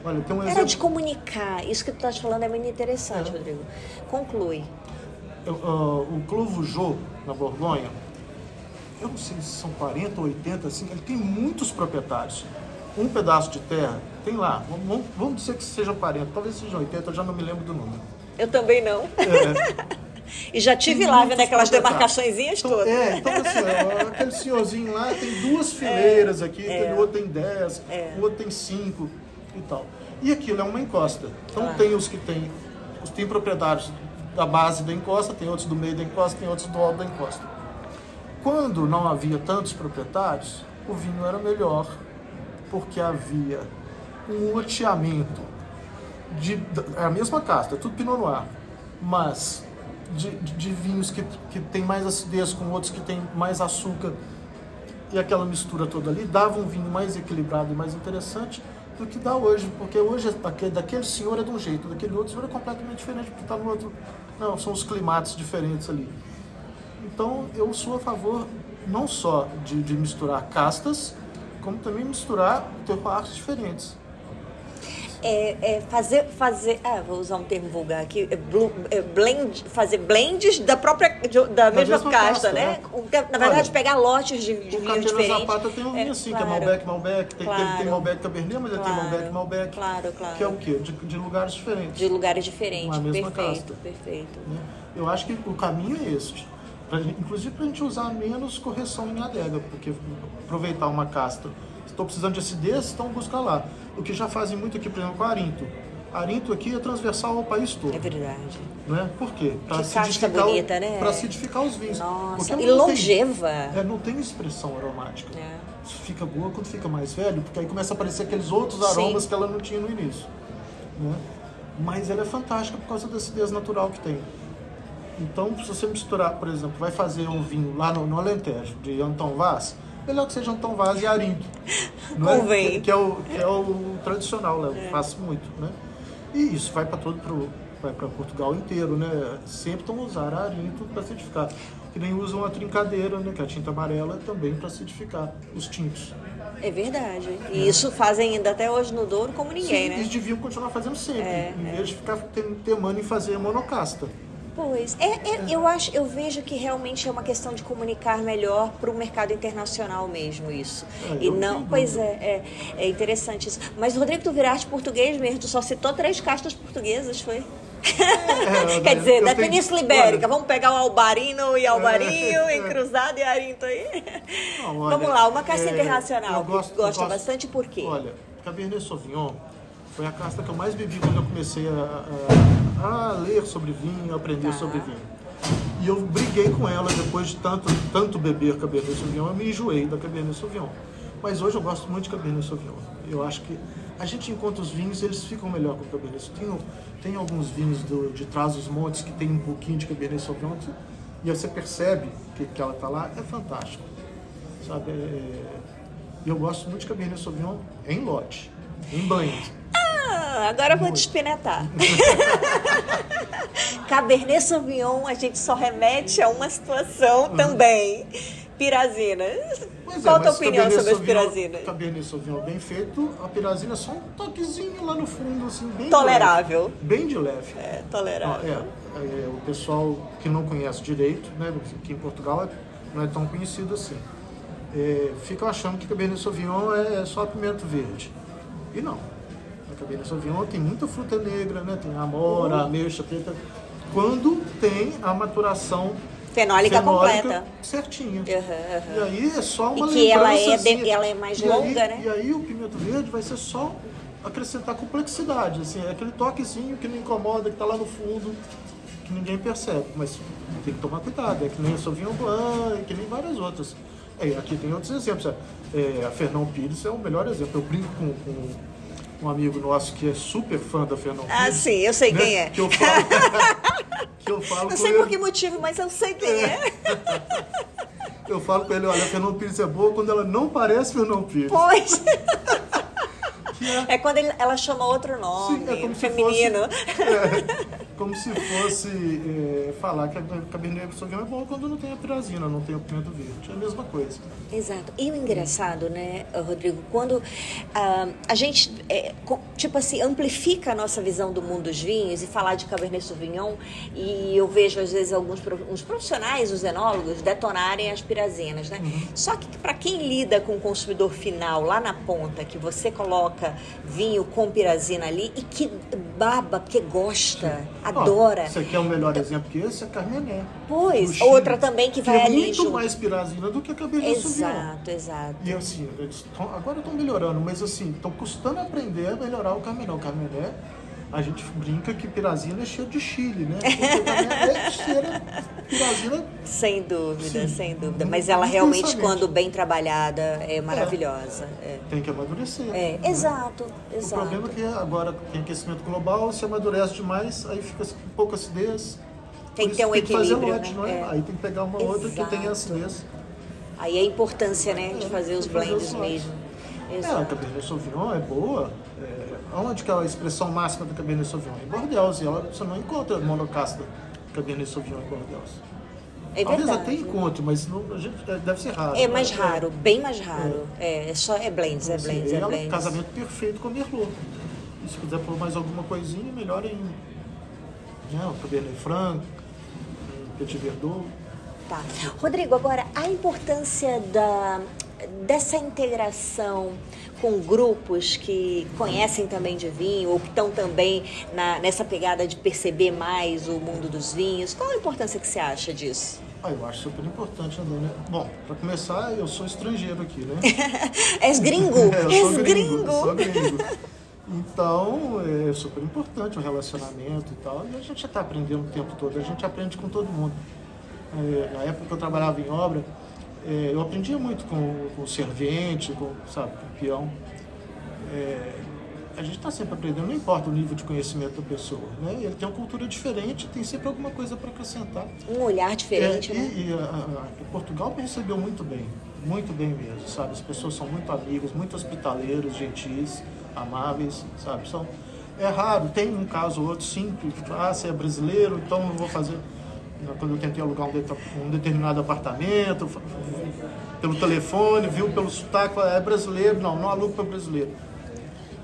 Olha, tem um Era exemplo. de comunicar. Isso que tu estás falando é muito interessante, É. Rodrigo. Conclui. Eu, ah, o Clovo Jô, na Borgonha, eu não sei se são 40 ou 80, assim, ele tem muitos proprietários. Um pedaço de terra, tem lá, vamos- vamos, dizer que sejam 40, talvez sejam 80, eu já não me lembro do número. Eu também não. É, [laughs] E já tive lá vendo aquelas demarcações Então, todas. é, então assim, ó, aquele senhorzinho lá tem duas fileiras aqui, é. aquele outro tem 10, É. o outro tem 5 e tal. E aquilo é uma encosta. Então Claro. tem os que tem, os tem proprietários da base da encosta, tem outros do meio da encosta, tem outros do alto da encosta. Quando não havia tantos proprietários, o vinho era melhor, porque havia um loteamento de, é a mesma casta, é tudo Pinot Noir, mas de, de- vinhos que, que tem mais acidez com outros que tem mais açúcar e aquela mistura toda ali dava um vinho mais equilibrado e mais interessante do que dá hoje, porque hoje aquele, daquele senhor é de um jeito, daquele outro senhor é completamente diferente, porque está no outro. Não, são os climates diferentes ali. Então eu sou a favor não só de, de misturar castas, como também misturar terroirs diferentes. É, é fazer, fazer, ah, vou usar um termo vulgar aqui, é blu- é blend, fazer blends da própria, de- da, mesma, mesma casta, né? né? O- Na verdade, Olha, pegar lotes de, de O vinhos diferentes. Zapata tem um vinho assim, que é claro. Malbec, Malbec, tem, Claro. tem, tem Malbec Cabernet, mas Claro. tem Malbec, Malbec, Claro, claro. que é o quê? De, de lugares diferentes. De lugares diferentes. Mesma Perfeito, casta. perfeito. né? Eu acho que o caminho é este. Pra inclusive para a gente usar menos correção em adega, porque aproveitar uma casta. Estou precisando de acidez, então busca lá. O que já fazem muito aqui, por exemplo, com Arinto. Arinto aqui é transversal ao país todo. É verdade. Né? Por quê? Casta acidificar o- bonita, né? Pra acidificar os vinhos. Nossa, e não tem- longeva. é, não tem expressão aromática. É. Fica boa quando fica mais velho, porque aí começa a aparecer aqueles outros Sim. aromas que ela não tinha no início. Né? Mas ela é fantástica por causa da acidez natural que tem. Então, se você misturar, por exemplo, vai fazer um vinho lá no, no Alentejo, de Anton Vaz, melhor que seja um Tom Vaz e Arinto. Não Convém. É? Que, é o, que é o tradicional, né? eu é. faço muito. Né? E isso vai para todo pro, vai para Portugal inteiro, né? Sempre estão usando arinto para acidificar. Que nem usam a trincadeira, né? Que é a tinta amarela também para acidificar os tintos. É verdade. E é. isso fazem ainda até hoje no Douro como ninguém, Sim, né? Eles deviam continuar fazendo sempre, é, em é. vez de ficar temando em fazer monocasta. Pois, é, é, eu acho, eu vejo que realmente é uma questão de comunicar melhor para o mercado internacional mesmo isso. É, e não, pois é, é, é, interessante isso. Mas Rodrigo, tu viraste português mesmo, tu só citou três castas portuguesas, foi? É, [laughs] Quer dizer, da Península Ibérica, olha, vamos pegar o Albarino e Albarinho, é, e Cruzado e Arinto aí. Não, olha, vamos lá, uma casta internacional. Gosto, gosta gosto, bastante por quê? Olha, Cabernet Sauvignon foi a casta que eu mais bebi quando eu comecei a, a, a ler sobre vinho, a aprender tá. sobre vinho. E eu briguei com ela depois de tanto, tanto beber Cabernet Sauvignon, eu me enjoei da Cabernet Sauvignon. Mas hoje eu gosto muito de Cabernet Sauvignon. Eu acho que a gente encontra os vinhos, eles ficam melhor com o Cabernet Sauvignon. Tem, tem alguns vinhos do, de trás dos montes que tem um pouquinho de Cabernet Sauvignon e você percebe que, que ela está lá, é fantástico. Sabe? É, e eu gosto muito de Cabernet Sauvignon em lote, em blend. Ah, agora eu vou despinetar. [laughs] Cabernet Sauvignon, a gente só remete a uma situação uhum. também. Pirazina. Pois Qual é, a tua opinião sobre as pirazinas? Cabernet Sauvignon bem feito, a pirazina é só um toquezinho lá no fundo, assim, bem Tolerável. De bem de leve. É, tolerável. Ah, é, é, o pessoal que não conhece direito, né, aqui em Portugal não é tão conhecido assim. É, ficam achando que Cabernet Sauvignon é só pimento verde. E não. Cabernet Sauvignon tem muita fruta negra, né? Tem amora, uhum. ameixa, preta. Quando tem a maturação fenólica, fenólica completa. Certinha. Uhum, uhum. E aí é só uma e que ela é, assim. de, ela é mais e longa, aí, né? E aí o pimento verde vai ser só acrescentar complexidade, assim, é aquele toquezinho que não incomoda, que está lá no fundo, que ninguém percebe, mas tem que tomar cuidado, é que nem a Sauvignon Blanc, que nem várias outras. É, aqui tem outros exemplos, é, a Fernão Pires é o melhor exemplo, eu brinco com, com um amigo nosso que é super fã da Fernão Ah, Pires, sim, eu sei né? quem é. Que eu falo, [laughs] que eu falo Não sei por que motivo, mas eu sei quem é. [laughs] eu falo com ele, olha, a Fernão Pires é boa quando ela não parece Fernão Pires. Pois. [laughs] É... é, quando ele, ela chama outro nome, Sim, é como feminino. Se fosse, é, como se fosse é, falar que a Cabernet Sauvignon é bom quando não tem a pirazina, não tem o pimento verde. É a mesma coisa. Exato. E o engraçado, né, Rodrigo, quando ah, a gente, é, tipo assim, amplifica a nossa visão do mundo dos vinhos e falar de Cabernet Sauvignon, e eu vejo às vezes alguns uns profissionais, os enólogos, detonarem as pirazinas, né? Uhum. Só que para quem lida com o consumidor final lá na ponta, que você coloca vinho com pirazina ali e que baba, porque gosta, Sim. adora. você quer um melhor então, exemplo que esse? É Carmené. Pois, outra também que vai que é ali muito junto. mais pirazina do que a Cabernet Sauvignon. Exato, exato. E assim, tão, agora estão melhorando, mas assim, estão custando aprender a melhorar o Carmené. O Carmené a gente brinca que Pirazina é cheio de Chile, né? [laughs] é cheira Pirazina. Sem dúvida, sim, sem dúvida. Mas ela realmente, quando bem trabalhada, é maravilhosa. É. É. Tem que amadurecer. É, né? exato, exato. O problema é que agora tem aquecimento global, se amadurece demais, aí fica com pouca acidez. Tem que ter um tem equilíbrio. Que fazer lote, né? não é? é? Aí tem que pegar uma exato. outra que tenha acidez. Aí a importância, né, de fazer os blends mesmo. Exato. É, a Cabernet Sauvignon é boa. É, onde que é a expressão máxima do Cabernet Sauvignon? Em Bordeaux. E ela, você não encontra monocasta Cabernet Sauvignon em Bordeaux. É Talvez verdade. até encontre, mas não, é, deve ser raro. É mais né? raro, bem mais raro. É, é só é blends, é blends, é blends. É um casamento perfeito com a Merlot. E se quiser pôr mais alguma coisinha, melhor em né, o Cabernet Franc, Petit Verdot. Tá. Rodrigo, agora a importância da, dessa integração com grupos que conhecem também de vinho ou que estão também na, nessa pegada de perceber mais o mundo dos vinhos? Qual a importância que você acha disso? Ah, eu acho super importante, André. Bom, para começar, eu sou estrangeiro aqui, né? [laughs] És gringo? [laughs] é, gringo, gringo. Sou gringo. [laughs] Então, é super importante o relacionamento e tal. E a gente já está aprendendo o tempo todo, a gente aprende com todo mundo. É, na época que eu trabalhava em obra, é, eu aprendia muito com, com o servente, com, sabe, com o peão. É, a gente está sempre aprendendo, não importa o nível de conhecimento da pessoa, né? Ele tem uma cultura diferente, tem sempre alguma coisa para acrescentar. Um olhar diferente, é, né? E, e a, a, Portugal me recebeu muito bem. muito bem mesmo, sabe? As pessoas são muito amigas, muito hospitaleiros, gentis, amáveis, sabe? São, é raro, tem um caso ou outro, sim, que ah, você é brasileiro, então não vou fazer. Quando eu tentei alugar um, determinado apartamento, pelo telefone, viu pelo sotaque, é brasileiro, não, não alugo para brasileiro.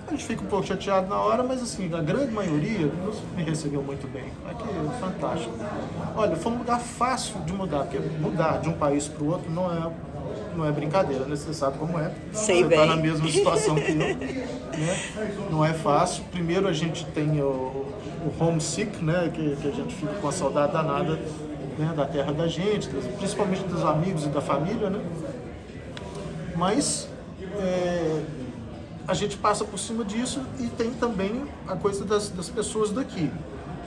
A gente fica um pouco chateado na hora, mas assim, a grande maioria me recebeu muito bem. Aqui é fantástico. Olha, foi um lugar fácil de mudar, porque mudar de um país para o outro não é, não é brincadeira, né? Você sabe como é. Sei Você está na mesma situação que eu. [laughs] Né? Não é fácil. Primeiro a gente tem o, o homesick, né? Que, que a gente fica com a saudade danada né? da terra da gente, principalmente dos amigos e da família, né? Mas é, a gente passa por cima disso e tem também a coisa das, das pessoas daqui,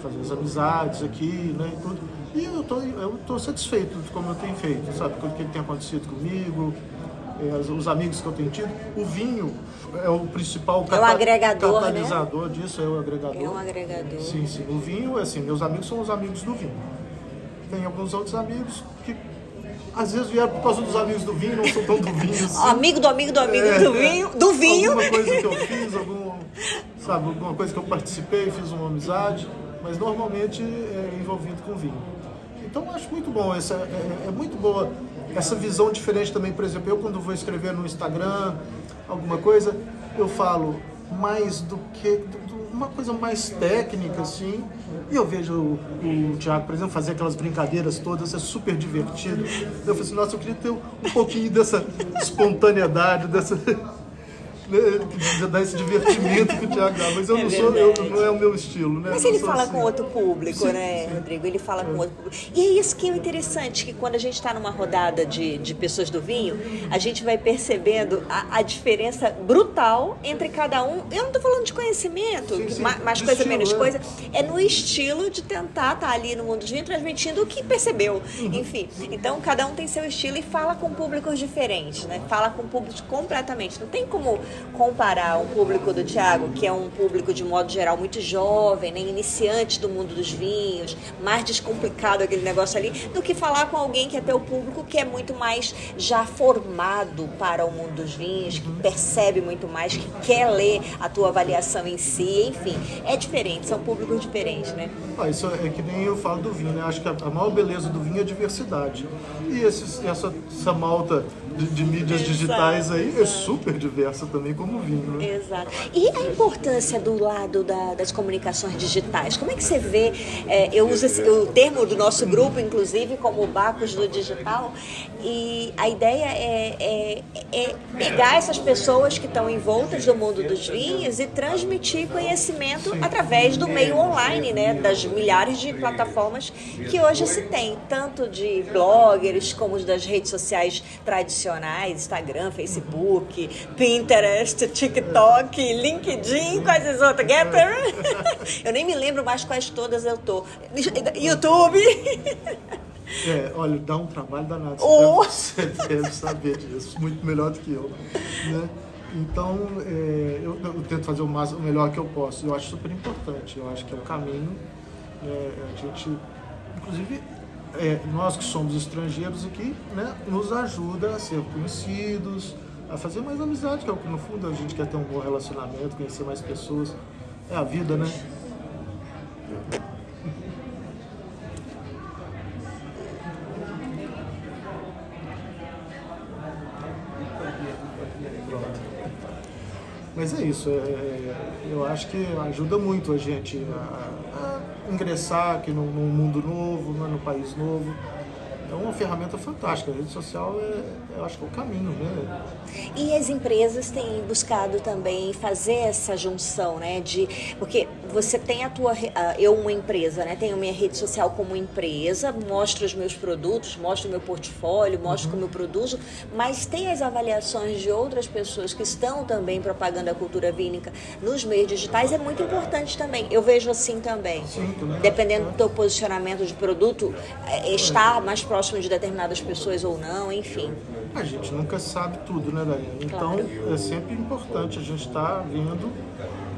fazer as amizades aqui, né, e tudo. E eu tô, eu tô satisfeito de como eu tenho feito, sabe, com o que tem acontecido comigo, é, os amigos que eu tenho tido. O vinho é o principal é um agregador, catalisador né? disso, é o agregador. É um agregador. Sim, sim. O vinho, assim, meus amigos são os amigos do vinho. Tem alguns outros amigos que às vezes vieram por causa dos amigos do vinho, não são tão do vinho assim. [laughs] Amigo do amigo do amigo é, do vinho, do vinho. Alguma coisa que eu fiz, algum, sabe, alguma coisa que eu participei, fiz uma amizade, mas normalmente é envolvido com vinho. Então eu acho muito bom, essa, é, é muito boa essa visão diferente também, por exemplo, eu quando vou escrever no Instagram alguma coisa, eu falo mais do que do, uma coisa mais técnica assim. E eu vejo o, o Thiago, por exemplo, fazer aquelas brincadeiras todas, é super divertido. Eu falei assim, nossa, eu queria ter um pouquinho dessa espontaneidade, dessa né, dar esse divertimento que o Thiago dá, mas eu é não sou, eu, não é o meu estilo, né? Mas ele fala assim. com outro público, sim, né, sim. Rodrigo? Ele fala é. com outro público. E é isso que é interessante, que quando a gente está numa rodada de, de pessoas do vinho, a gente vai percebendo a, a diferença brutal entre cada um. Eu não estou falando de conhecimento, sim, mais, mais coisa, estilo, menos é. coisa. É no estilo de tentar estar tá ali no mundo dos vinhos transmitindo o que percebeu. Uhum. Enfim, então cada um tem seu estilo e fala com públicos diferentes, né? Fala com públicos completamente. Não tem como comparar um público do Tiago, que é um público de modo geral muito jovem, né, iniciante do mundo dos vinhos, mais descomplicado aquele negócio ali, do que falar com alguém que é teu público que é muito mais já formado para o mundo dos vinhos, que percebe muito mais, que quer ler a tua avaliação em si, enfim, é diferente, são públicos diferentes, né? Ah, isso é que nem eu falo do vinho, né? Acho que a maior beleza do vinho é a diversidade. E esse, essa, essa malta de, de mídias exato, digitais aí é exato. é super diversa também como vinho. Né? Exato. E a importância do lado da, das comunicações digitais? Como é que você vê? É, eu uso esse, o termo do nosso grupo, inclusive, como Bacos do Digital, e a ideia é, é, é pegar essas pessoas que estão envoltas no mundo dos vinhos e transmitir conhecimento através do meio online, né? Das milhares de plataformas que hoje se tem, tanto de bloggers como das redes sociais tradicionais, Instagram, Facebook, Pinterest, TikTok, LinkedIn, quais as outras? Getter? [laughs] Eu nem me lembro mais quais todas eu tô. YouTube. É, olha, dá um trabalho danado. Oh. Você deve saber disso, muito melhor do que eu. Né? Então, é, eu, eu, tento fazer o, mais, o melhor que eu posso. Eu acho super importante. Eu acho que é o caminho. É, a gente, inclusive, é, nós que somos estrangeiros aqui, né, nos ajuda a ser conhecidos, a fazer mais amizade, que é o que no fundo a gente quer ter um bom relacionamento, conhecer mais pessoas. É a vida, né? Mas é isso, é, é, eu acho que ajuda muito a gente a, a ingressar aqui num, num mundo novo, né, num país novo. É uma ferramenta fantástica. A rede social é, eu acho que é o caminho, né? E as empresas têm buscado também fazer essa junção, né? De porque você tem a tua, eu uma empresa, né? Tenho minha rede social como empresa, mostro os meus produtos, mostro o meu portfólio, mostro uhum. como eu produzo, mas tem as avaliações de outras pessoas que estão também propagando a cultura vínica nos meios digitais é muito importante também. Eu vejo assim também. Sim. Dependendo do teu posicionamento de produto, é, estar mais próximo de determinadas pessoas ou não, enfim. A gente nunca sabe tudo, né, Daniela? Então claro. é sempre importante a gente estar tá vendo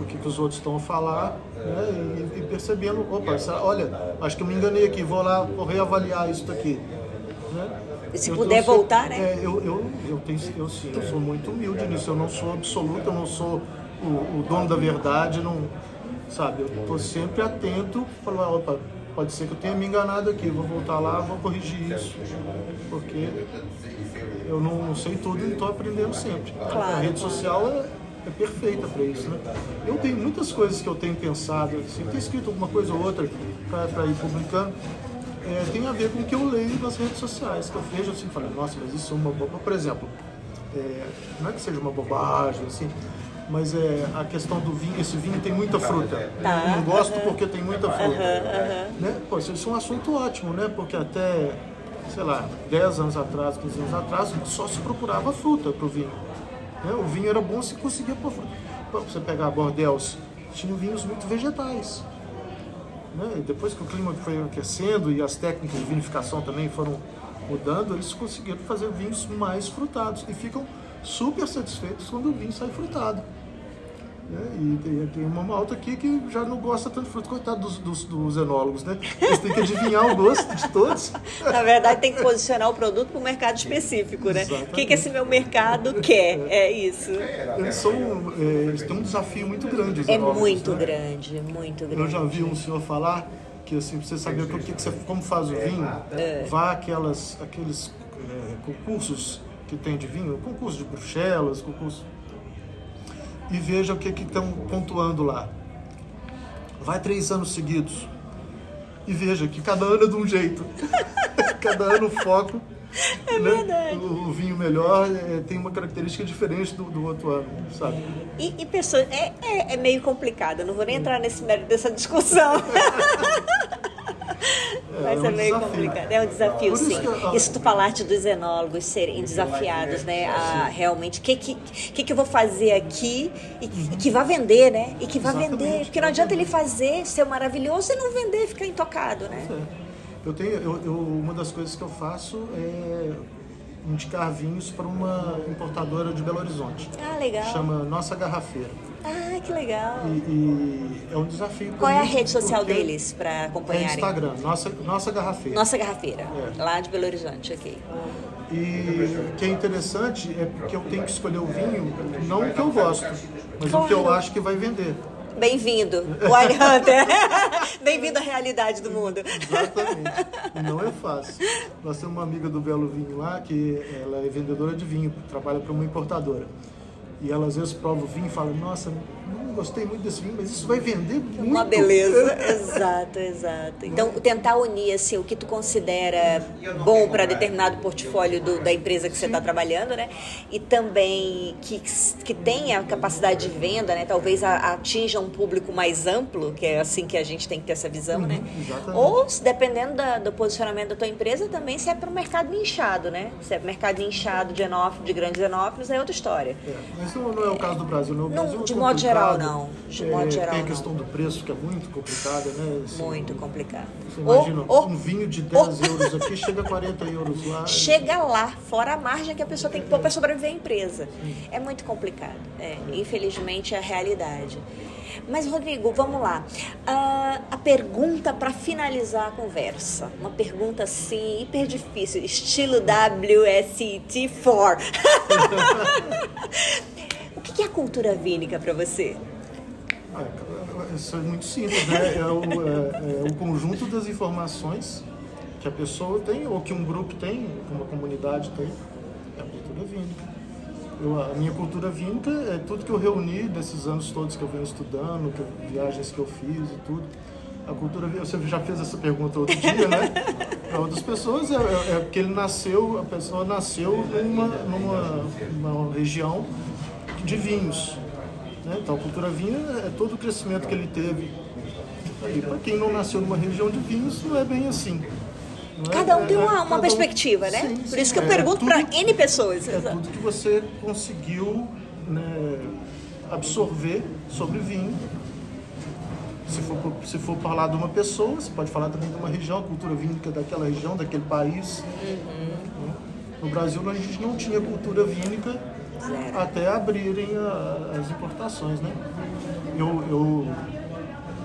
o que, que, os outros estão a falar né, e, e, percebendo, opa, essa, olha, acho que eu me enganei aqui, vou lá, vou reavaliar isso daqui. Né? Se Eu puder tô- voltar, né? É, eu, eu, eu, tenho, eu sim, eu sou muito humilde nisso. Eu não sou absoluto, eu não sou o, o dono da verdade, não, sabe? Eu tô sempre atento, falar, opa, pode ser que eu tenha me enganado aqui, vou voltar lá, vou corrigir isso, porque eu não, não sei tudo e estou aprendendo sempre. Claro. A rede social é, é perfeita para isso, né? Eu tenho muitas coisas que eu tenho pensado, assim, tenho escrito alguma coisa ou outra para ir publicando, é, tem a ver com o que eu leio nas redes sociais, que eu vejo assim, falo, nossa, mas isso é uma boba. Por exemplo, é, não é que seja uma bobagem, assim, mas é a questão do vinho, esse vinho tem muita fruta. Tá, Eu não gosto porque tem muita fruta. Né? Pô, isso é um assunto ótimo, né? Porque até, sei lá, 10 anos atrás, 15 anos atrás, só se procurava fruta pro vinho. Né? O vinho era bom se conseguia Pra você pegar bordéis, tinham vinhos muito vegetais. Né? Depois que o clima foi aquecendo e as técnicas de vinificação também foram mudando, eles conseguiram fazer vinhos mais frutados e ficam super satisfeitos quando o vinho sai frutado. Né? E tem, tem uma malta aqui que já não gosta tanto de fruta, coitado dos, dos, dos enólogos, né? Eles têm que adivinhar o gosto de todos. [laughs] Na verdade, tem que posicionar o produto para um mercado específico, né? O que, que esse meu mercado quer? É isso. Eles, são, é, eles têm um desafio muito grande. os É enólogos, muito né? grande, muito grande. Eu já vi um senhor falar que assim, pra você saber o que, que você, como faz o vinho, vá aquelas, aqueles é, concursos que tem de vinho, concurso de Bruxelas, concurso. E veja o que que estão pontuando lá. Vai três anos seguidos. E veja que cada ano é de um jeito. [laughs] cada ano o foco. É verdade. O, o vinho melhor é, tem uma característica diferente do, do outro ano, sabe? E, e pessoas, é, é, é meio complicado, eu não vou nem entrar nesse mérito dessa discussão. [laughs] Mas é é, um meio desafio. complicado. É um desafio, sim. eu- Isso tu falaste dos enólogos serem desafiados, né? A realmente, o que, que, que, que eu vou fazer aqui e que, que vai vender, né? E que vai vender. Porque não adianta ele fazer, ser maravilhoso e não vender, ficar intocado, né? É. Eu tenho, eu, eu- uma das coisas que eu faço é indicar vinhos para uma importadora de Belo Horizonte. Ah, legal. Chama Nossa Garrafeira. Ah, que legal. E, e é um desafio. Qual é a rede social deles para É acompanharem? Instagram, Nossa, Nossa Garrafeira. Nossa Garrafeira, É. lá de Belo Horizonte, ok. E o que é interessante é porque eu tenho que escolher o vinho, não o que eu gosto, mas o que eu Claro. acho que vai vender. Bem-vindo, Wine Hunter. [laughs] Bem-vindo à realidade do mundo. Exatamente. E não é fácil. Nós temos uma amiga do Belo Vinho lá, que ela é vendedora de vinho, trabalha para uma importadora. E ela às vezes prova o vinho e fala, nossa, não gostei muito desse vinho, mas isso vai vender muito. Uma beleza. [laughs] Exato, exato. Então, tentar unir assim, o que tu considera bom para determinado portfólio do- da empresa que você está trabalhando, né? E também que, que tenha capacidade de venda, né? Talvez a- atinja um público mais amplo, que é assim que a gente tem que ter essa visão, né? Uhum, exatamente. Ou, dependendo da- do posicionamento da tua empresa, também se é para o mercado nichado, né? Se é mercado nichado de enófilos, de grandes enófilos, é outra história. É, mas não, não é o caso do Brasil, não. O Não, Brasil é de modo geral, complicado. não. De É, modo geral, Tem a questão do preço, que é muito complicada, né? Assim, Muito complicado. Você imagina, Ou- um vinho de 10 euros aqui chega a 40 euros lá. [laughs] chega lá, fora a margem que a pessoa tem que pôr para sobreviver à empresa. É muito complicado. É, infelizmente é a realidade. Mas, Rodrigo, vamos lá. Ah, a pergunta para finalizar a conversa. Uma pergunta assim, hiper difícil, estilo WST4. [laughs] o que é a cultura vínica para você? Ah, Isso é muito simples, né? É o, é- é o conjunto das informações que a pessoa tem, ou que um grupo tem, uma comunidade tem, é a cultura vínica. Eu, a minha cultura vínica é tudo que eu reuni desses anos todos que eu venho estudando, que eu- viagens que eu fiz e tudo. A cultura vínica, você já fez essa pergunta outro dia, né? [laughs] Para outras pessoas é, é, é porque ele nasceu, a pessoa nasceu numa, numa, numa região de vinhos. Né? Então, a cultura vinho é todo o crescimento que ele teve. E para quem não nasceu numa região de vinhos, não é bem assim. É- Cada um tem é- uma, cada uma um- perspectiva, né? Sim, Por isso que eu é pergunto tudo- para N pessoas. É tudo que você conseguiu né, absorver sobre vinho. Se for, se for falar de uma pessoa, você pode falar também de uma região, a cultura vínica daquela região, daquele país. Né? No Brasil, a gente não tinha cultura vínica Zero. até abrirem a- as importações, né? Eu, eu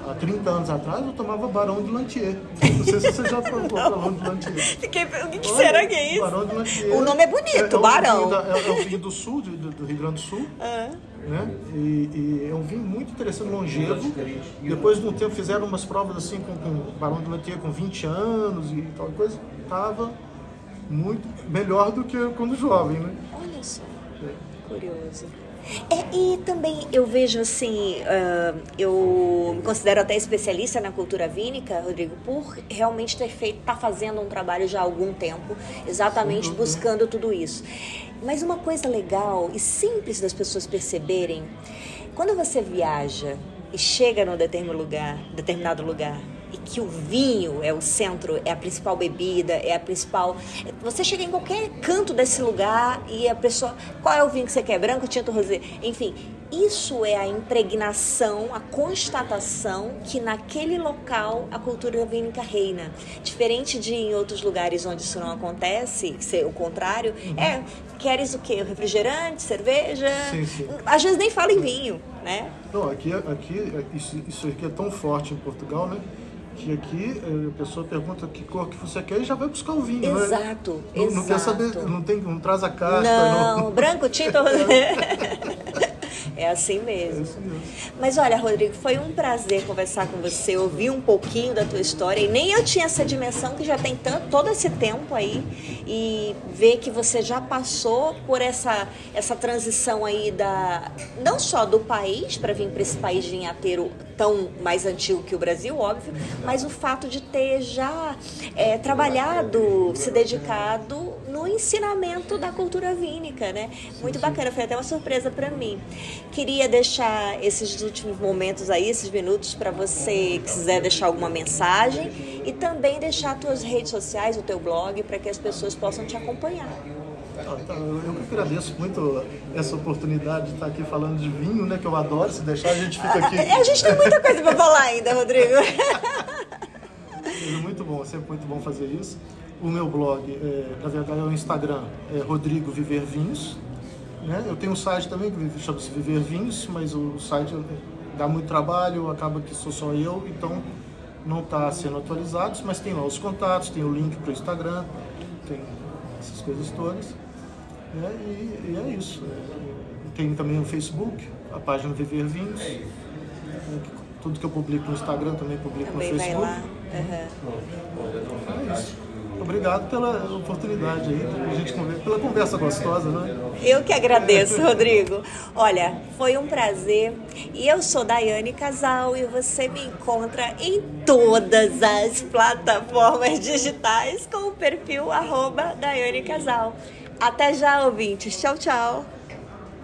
há 30 anos atrás, eu tomava Barão de Lantier. Não sei se você já provou [laughs] Barão de Lantier. Fiquei, o que, que será que é isso? Barão de Lantier. O nome é bonito, é, é Barão. Da, é, é, um vinho do sul, do, do Rio Grande do Sul. Ah. Né? E, e, é um vinho muito interessante, longevo. Depois de um tempo fizeram umas provas assim com, com Barão de Lantier com 20 anos e tal coisa. Tava muito melhor do que quando jovem, né? Olha só, curioso. É, e também eu vejo assim, uh, eu me considero até especialista na cultura vínica, Rodrigo, por realmente ter feito, tá fazendo um trabalho já há algum tempo, exatamente buscando tudo isso. Mas uma coisa legal e simples das pessoas perceberem, quando você viaja e chega num determinado lugar, determinado lugar e que o vinho é o centro, é a principal bebida, é a principal. Você chega em qualquer canto desse lugar e a pessoa. Qual é o vinho que você quer? Branco, tinto, rosé? Enfim, isso é a impregnação, a constatação que naquele local a cultura vínica reina. Diferente de em outros lugares onde isso não acontece, ser o contrário, uhum. é queres o quê? Refrigerante, cerveja? Sim, sim. Às vezes nem fala em vinho, né? Não, aqui, aqui isso, isso aqui é tão forte em Portugal, né? Que aqui eh, a pessoa pergunta que cor que você quer e já vai buscar o vinho, exato, né? Exato, não, não quer saber, não, tem, não traz a carta. Não, não. branco, tinto... [laughs] [laughs] É assim mesmo. É isso mesmo. Mas olha, Rodrigo, foi um prazer conversar com você, ouvir um pouquinho da tua história. E nem eu tinha essa dimensão que já tem tanto, todo esse tempo aí. E ver que você já passou por essa, essa transição aí da. não só do país, para vir para esse país vinhateiro tão mais antigo que o Brasil, óbvio, mas o fato de ter já é, trabalhado, se dedicado no ensinamento da cultura vínica, né? Muito bacana, foi até uma surpresa para mim. Queria deixar esses últimos momentos aí, esses minutos, para você que quiser deixar alguma mensagem e também deixar tuas redes sociais, o teu blog, para que as pessoas possam te acompanhar. Ah, tá. Eu que agradeço muito essa oportunidade de estar aqui falando de vinho, né? Que eu adoro. Se deixar, a gente fica aqui. [laughs] A, gente tem muita coisa para falar ainda, Rodrigo. É [laughs] muito bom, sempre muito bom fazer isso. O meu blog, é, na verdade, é o Instagram, é Rodrigo Viver Vinhos. Né? Eu tenho um site também que chama-se Viver Vinhos, mas o site dá muito trabalho, acaba que sou só eu, então não está sendo atualizado, mas tem lá os contatos, tem o link para o Instagram, tem essas coisas todas. Né? E, e, é isso. Tem também o Facebook, a página Viver Vinhos. Tudo que eu publico no Instagram também publico também no Facebook. Vai lá. Uhum. É isso. Obrigado pela oportunidade aí, a gente conversa, pela conversa gostosa, né? Eu que agradeço, Rodrigo. Olha, foi um prazer. E eu sou Daiane Casal e você me encontra em todas as plataformas digitais com o perfil arroba Daiane Casal. Até já, ouvintes. Tchau, tchau.